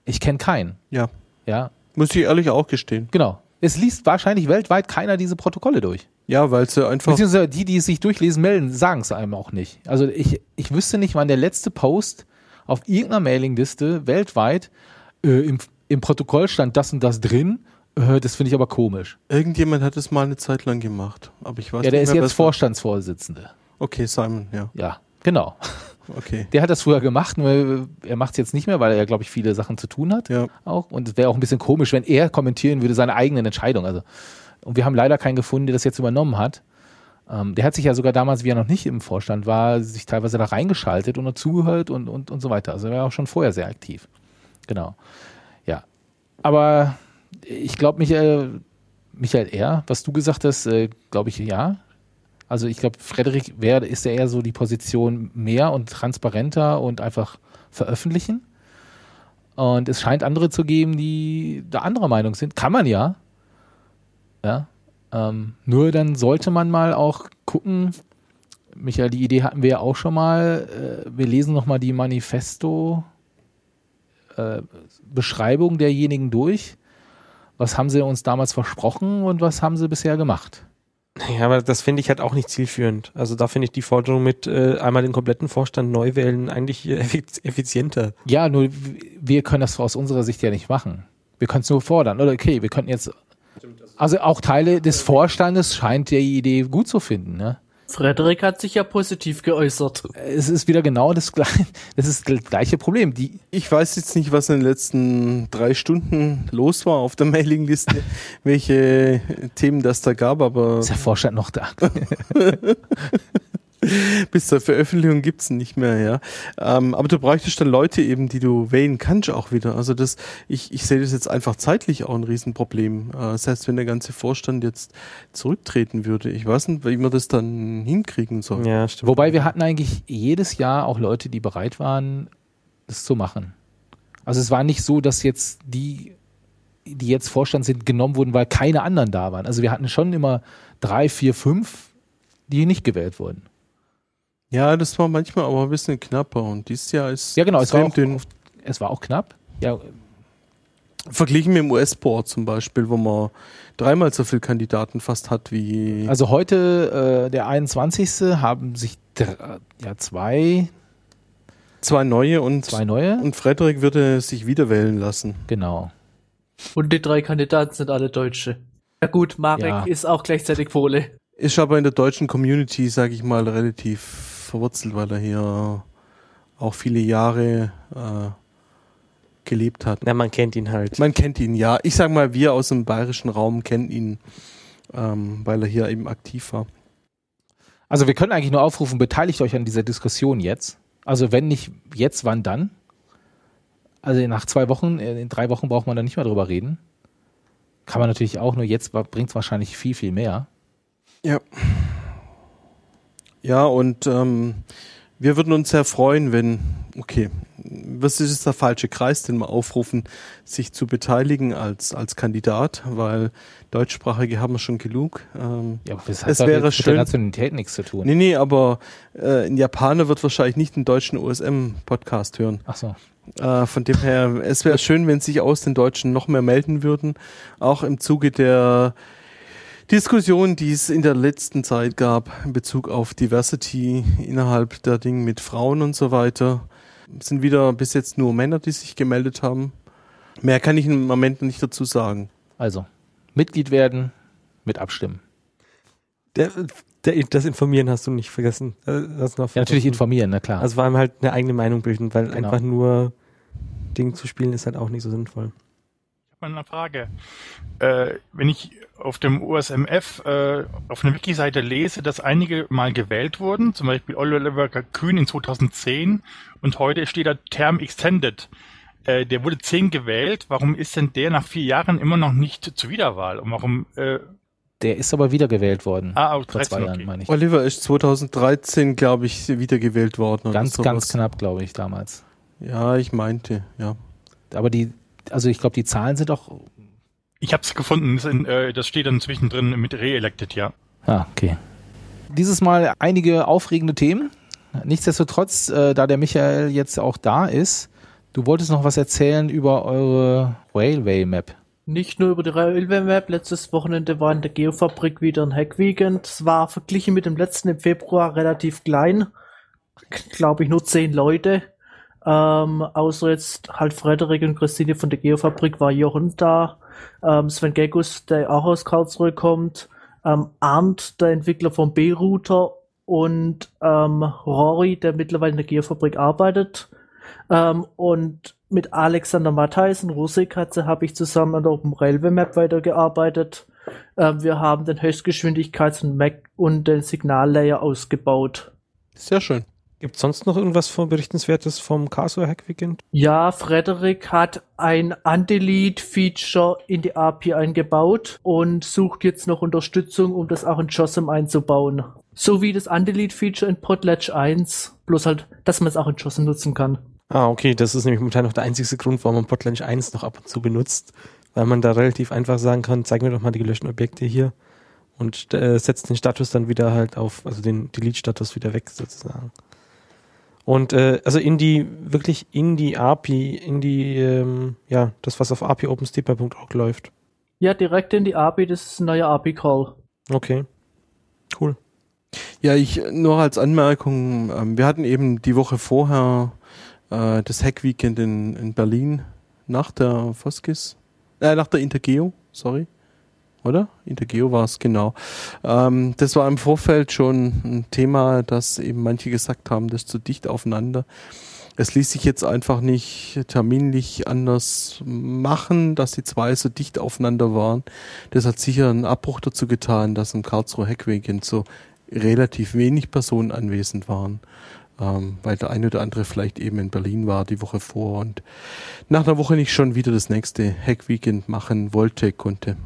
Ich kenne keinen. Ja. Ja. Muss ich ehrlich auch gestehen. Genau. Es liest wahrscheinlich weltweit keiner diese Protokolle durch. Ja, weil sie einfach. Beziehungsweise die, die es sich durchlesen melden, sagen es einem auch nicht. Also ich, ich wüsste nicht, wann der letzte Post auf irgendeiner Mailingliste weltweit äh, im, im Protokoll stand das und das drin. Das finde ich aber komisch. Irgendjemand hat es mal eine Zeit lang gemacht, aber ich weiß Ja, der ist jetzt Vorstandsvorsitzende. Okay, Simon, ja. Ja, genau. Okay. Der hat das früher gemacht, nur er macht es jetzt nicht mehr, weil er ja, glaube ich, viele Sachen zu tun hat. Ja. Auch. Und es wäre auch ein bisschen komisch, wenn er kommentieren würde, seine eigenen Entscheidungen. Also, und wir haben leider keinen gefunden, der das jetzt übernommen hat. Ähm, der hat sich ja sogar damals, wie er noch nicht im Vorstand war, sich teilweise da reingeschaltet und zugehört und, und, und so weiter. Also er war auch schon vorher sehr aktiv. Genau. Ja. Aber ich glaube, Michael, Michael R., was du gesagt hast, äh, glaube ich, ja. Also ich glaube, Frederik wäre, ist ja eher so die Position mehr und transparenter und einfach veröffentlichen. Und es scheint andere zu geben, die da anderer Meinung sind. Kann man ja. Ja. Ähm, nur dann sollte man mal auch gucken, Michael, die Idee hatten wir ja auch schon mal. Äh, wir lesen nochmal die Manifesto äh, derjenigen durch. Was haben sie uns damals versprochen und was haben sie bisher gemacht? Ja, aber das finde ich halt auch nicht zielführend. Also da finde ich die Forderung mit äh, einmal den kompletten Vorstand neu wählen eigentlich [laughs] effizienter. Ja, nur wir können das aus unserer Sicht ja nicht machen. Wir können es nur fordern. Oder okay, wir könnten jetzt. Also auch Teile des Vorstandes scheint die Idee gut zu finden, ne? Frederik hat sich ja positiv geäußert. Es ist wieder genau das gleiche, [laughs] das ist das gleiche Problem. Die Ich weiß jetzt nicht, was in den letzten drei Stunden los war auf der [laughs] Mailingliste, welche Themen das da gab, aber ist der Vorstand noch da? [laughs] [laughs] bis zur Veröffentlichung gibt's ihn nicht mehr, ja. Ähm, aber du bräuchtest dann Leute eben, die du wählen kannst auch wieder. Also das, ich, ich sehe das jetzt einfach zeitlich auch ein Riesenproblem. Äh, das heißt, wenn der ganze Vorstand jetzt zurücktreten würde, ich weiß nicht, wie man das dann hinkriegen soll. Ja, stimmt. Wobei wir hatten eigentlich jedes Jahr auch Leute, die bereit waren, das zu machen. Also es war nicht so, dass jetzt die, die jetzt Vorstand sind, genommen wurden, weil keine anderen da waren. Also wir hatten schon immer drei, vier, fünf, die nicht gewählt wurden. Ja, das war manchmal aber ein bisschen knapper und dieses Jahr ist Ja, genau, es war, auch, dünn. oft- es war auch knapp. Ja, Verglichen mit dem US-Board zum Beispiel, wo man dreimal so viele Kandidaten fast hat wie. also heute, äh, der 21. haben sich ja, zwei, zwei neue und, zwei neue. und Frederik würde sich wieder wählen lassen. Genau. Und die drei Kandidaten sind alle Deutsche. Ja gut, Marek Ja. ist auch gleichzeitig Pole. Ist aber in der deutschen Community, sage ich mal, relativ verwurzelt, weil er hier auch viele Jahre äh, gelebt hat. Na, man kennt ihn halt. Man kennt ihn, ja. Ich sag mal, wir aus dem bayerischen Raum kennen ihn, ähm, weil er hier eben aktiv war. Also wir können eigentlich nur aufrufen, beteiligt euch an dieser Diskussion jetzt. Also wenn nicht jetzt, wann dann? Also nach zwei Wochen, äh, in drei Wochen braucht man dann nicht mehr drüber reden. Kann man natürlich auch, nur jetzt bringt es wahrscheinlich viel, viel mehr. Ja. Ja, und ähm, wir würden uns sehr freuen, wenn, okay, was ist der falsche Kreis, den wir aufrufen, sich zu beteiligen als, als Kandidat, weil Deutschsprachige haben wir schon genug. Ähm, Ja, aber das Es hat wäre mit schön- der Nationalität nichts zu tun. nee, nee, aber äh, ein Japaner wird wahrscheinlich nicht den deutschen OSM-Podcast hören. Ach so. Äh, von dem her, es wäre schön, wenn sich aus den Deutschen noch mehr melden würden, auch im Zuge der Diskussion, die es in der letzten Zeit gab in Bezug auf Diversity innerhalb der Dinge mit Frauen und so weiter. Es sind wieder bis jetzt nur Männer, die sich gemeldet haben. Mehr kann ich im Moment nicht dazu sagen. Also, Mitglied werden, mit abstimmen. Der, der, das Informieren hast du nicht vergessen. Äh, hast noch Ja, natürlich informieren, na klar. Also vor allem halt eine eigene Meinung bilden, weil Genau. einfach nur Ding zu spielen ist halt auch nicht so sinnvoll. Ich habe eine Frage. Äh, wenn ich auf dem USMF äh, auf einer Wiki-Seite lese, dass einige mal gewählt wurden, zum Beispiel Oliver Kühn in 2010 und heute steht da Term Extended. Äh, der wurde 10 gewählt. Warum ist denn der nach vier Jahren immer noch nicht zur Wiederwahl? Und warum? Äh, der ist aber wiedergewählt worden. ah, auf vor zwei 13, Jahren, okay. meine ich. Oliver ist 2013, glaube ich, wiedergewählt worden. Ganz, ganz knapp, glaube ich, damals. Ja, ich meinte, ja. Aber die, also ich glaube, die Zahlen sind auch. Ich habe es gefunden. Das, in, äh, das steht dann zwischendrin mit re-elected, ja. Ah, okay. Dieses Mal einige aufregende Themen. Nichtsdestotrotz, äh, da der Michael jetzt auch da ist, du wolltest noch was erzählen über eure Railway Map. Nicht nur über die Railway Map. Letztes Wochenende war in der Geofabrik wieder ein Hackweekend. Es war verglichen mit dem letzten im Februar relativ klein. Glaube ich nur zehn Leute. Ähm, außer jetzt halt Frederik und Christine von der Geofabrik war Jochen da. Ähm, Sven Gegus, der auch aus Karlsruhe kommt. Ähm, Arndt, der Entwickler vom B-Router. Und ähm, Rory, der mittlerweile in der Geofabrik arbeitet. Ähm, und mit Alexander Mattheisen, Russikatze, habe ich zusammen an der Open Railway Map weitergearbeitet. Ähm, wir haben den Höchstgeschwindigkeits- und Mac und den Signallayer ausgebaut. Sehr schön. Gibt sonst noch irgendwas von Berichtenswertes vom Casio Hack Weekend? Ja, Frederik hat ein Anti-Lead-Feature in die API eingebaut und sucht jetzt noch Unterstützung, um das auch in JOSM einzubauen. So wie das Anti-Lead-Feature in Podlatch 1, bloß halt, dass man es auch in JOSM nutzen kann. Ah, okay, das ist nämlich momentan noch der einzigste Grund, warum man Potlanch 1 noch ab und zu benutzt, weil man da relativ einfach sagen kann, zeig mir doch mal die gelöschten Objekte hier und äh, setzt den Status dann wieder halt auf, also den Delete-Status wieder weg sozusagen. Und äh, also in die, wirklich in die API, in die, ähm, ja, das, was auf API OpenStreetMap.org läuft. Ja, direkt in die API, das ist ein neuer API-Call. Okay. Cool. Ja, ich nur als Anmerkung, ähm, wir hatten eben die Woche vorher äh, das Hack-Weekend in, in Berlin nach der Foskis, äh, nach der Intergeo, sorry. Oder? Intergeo war es, genau. Ähm, das war im Vorfeld schon ein Thema, dass eben manche gesagt haben, das ist zu dicht aufeinander. Es ließ sich jetzt einfach nicht terminlich anders machen, dass die zwei so dicht aufeinander waren. Das hat sicher einen Abbruch dazu getan, dass im Karlsruhe Hackweekend so relativ wenig Personen anwesend waren, ähm, weil der eine oder andere vielleicht eben in Berlin war die Woche vor und nach einer Woche nicht schon wieder das nächste Hackweekend machen wollte, konnte.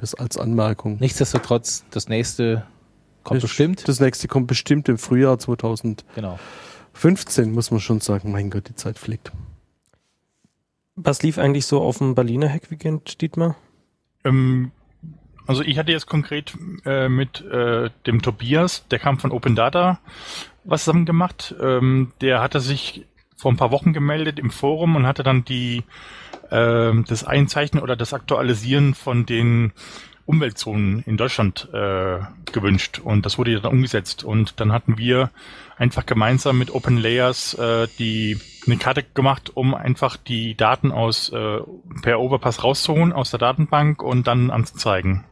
Das als Anmerkung. Nichtsdestotrotz, das nächste kommt das, bestimmt. Das nächste kommt bestimmt im Frühjahr 2015, genau. muss man schon sagen. Mein Gott, die Zeit fliegt. Was lief eigentlich so auf dem Berliner Hackweekend, Dietmar? Ähm, also ich hatte jetzt konkret äh, mit äh, dem Tobias, der kam von Open Data, was zusammen gemacht. Ähm, der hatte sich vor ein paar Wochen gemeldet im Forum und hatte dann die äh, das Einzeichnen oder das Aktualisieren von den Umweltzonen in Deutschland äh, gewünscht und das wurde dann umgesetzt und dann hatten wir einfach gemeinsam mit Open Layers äh, die eine Karte gemacht, um einfach die Daten aus äh, per Overpass rauszuholen aus der Datenbank und dann anzuzeigen.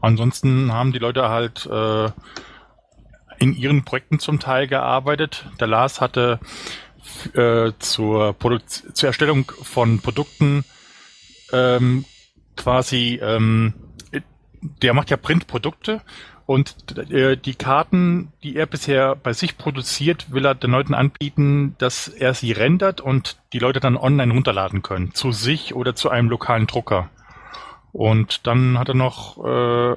Ansonsten haben die Leute halt äh, in ihren Projekten zum Teil gearbeitet. Der Lars hatte äh, zur, Produkt zur Erstellung von Produkten ähm, quasi, ähm, der macht ja Printprodukte und äh, die Karten, die er bisher bei sich produziert, will er den Leuten anbieten, dass er sie rendert und die Leute dann online runterladen können, zu sich oder zu einem lokalen Drucker. Und dann hat er noch äh,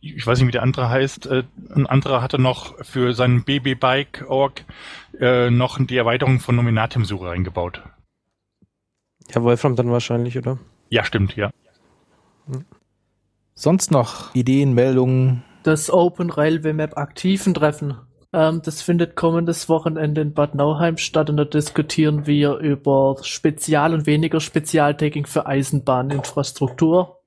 ich weiß nicht, wie der andere heißt, äh, ein anderer hatte noch für seinen BB-Bike-Org äh, noch die Erweiterung von Nominatium-Suche eingebaut. Ja, Wolfram dann wahrscheinlich, oder? Ja, stimmt, ja. Sonst noch Ideen, Meldungen? Das Open Railway Map aktiven Treffen. Ähm, das findet kommendes Wochenende in Bad Nauheim statt und da diskutieren wir über Spezial- und weniger Spezialtagging für Eisenbahninfrastruktur.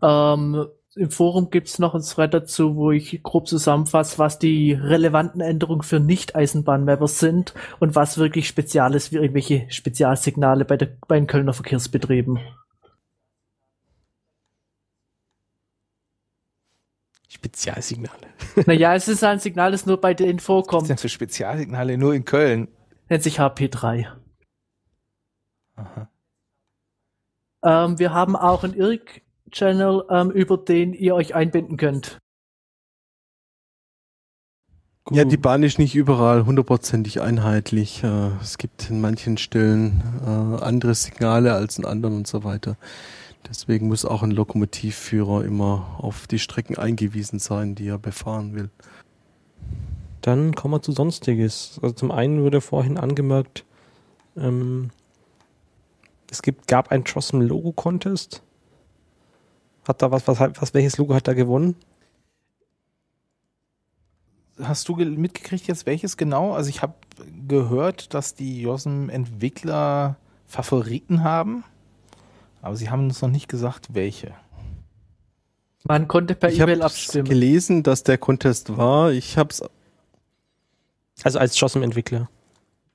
Ähm, im Forum gibt's noch ein Thread dazu, wo ich grob zusammenfasse, was die relevanten Änderungen für Nicht-Eisenbahnmapper sind und was wirklich spezial ist, wie irgendwelche Spezialsignale bei, der, bei den Kölner Verkehrsbetrieben. Spezialsignale. [laughs] naja, es ist ein Signal, das nur bei denen Was vorkommt. denn für Spezialsignale nur in Köln? Nennt sich HP3. Aha. Ähm, wir haben auch einen IRC-Channel, ähm, über den ihr euch einbinden könnt. Ja, die Bahn ist nicht überall hundertprozentig einheitlich. Äh, Es gibt in manchen Stellen äh, andere Signale als in anderen und so weiter. Deswegen muss auch ein Lokomotivführer immer auf die Strecken eingewiesen sein, die er befahren will. Dann kommen wir zu Sonstiges. Also zum einen wurde vorhin angemerkt, ähm, es gibt, gab einen Trossum Logo Contest. Hat da was, was, was, welches Logo hat da gewonnen? Hast du ge- mitgekriegt jetzt welches genau? Also ich habe gehört, dass die JOSM-Entwickler Favoriten haben, aber sie haben uns noch nicht gesagt, welche. Man konnte per ich habe E-Mail abstimmen. gelesen, dass der Contest war. Ich habe es Also als Jossem-Entwickler.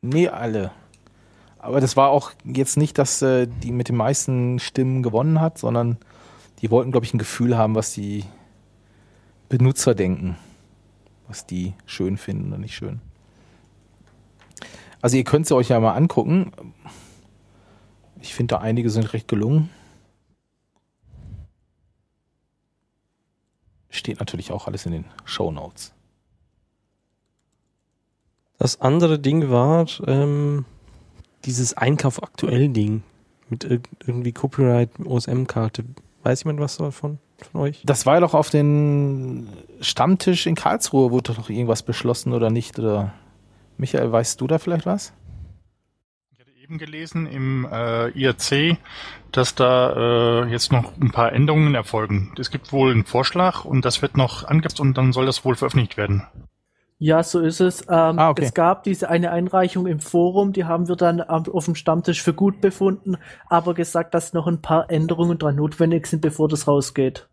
Nee, alle. Aber das war auch jetzt nicht, dass äh, die mit den meisten Stimmen gewonnen hat, sondern die wollten, glaube ich, ein Gefühl haben, was die Benutzer denken. Was die schön finden oder nicht schön. Also ihr könnt sie euch ja mal angucken. Ich finde, da einige sind recht gelungen. Steht natürlich auch alles in den Show Notes. Das andere Ding war ähm, dieses Einkauf aktuell Ding mit irg irgendwie Copyright OSM-Karte. Weiß jemand was davon von euch? Das war doch auf den Stammtisch in Karlsruhe, wurde doch noch irgendwas beschlossen oder nicht? Oder Michael, weißt du da vielleicht was? Ich hatte eben gelesen im äh, IRC, dass da äh, jetzt noch ein paar Änderungen erfolgen. Es gibt wohl einen Vorschlag und das wird noch angepasst und dann soll das wohl veröffentlicht werden. Ja, so ist es. Ähm, Ah, okay. Es gab diese eine Einreichung im Forum, die haben wir dann auf dem Stammtisch für gut befunden, aber gesagt, dass noch ein paar Änderungen dran notwendig sind, bevor das rausgeht.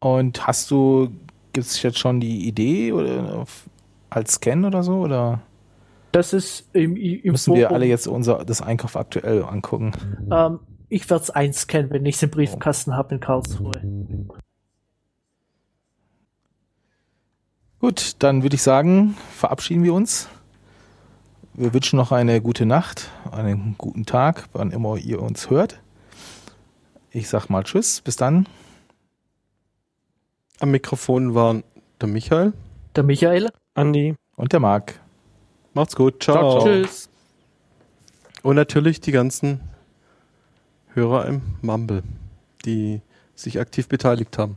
Und hast du, gibt es jetzt schon die Idee oder als Scan oder so? Oder Das ist im, im müssen wir alle jetzt unser das Einkauf aktuell angucken? Ähm, ich werde es einscannen, wenn ich es im Briefkasten habe in Karlsruhe. Gut, dann würde ich sagen, verabschieden wir uns. Wir wünschen noch eine gute Nacht, einen guten Tag, wann immer ihr uns hört. Ich sag mal Tschüss, bis dann. Am Mikrofon waren der Michael. Der Michael. Andi. Und der Marc. Macht's gut. Ciao. Ciao, ciao. Tschüss. Und natürlich die ganzen Hörer im Mumble, die sich aktiv beteiligt haben.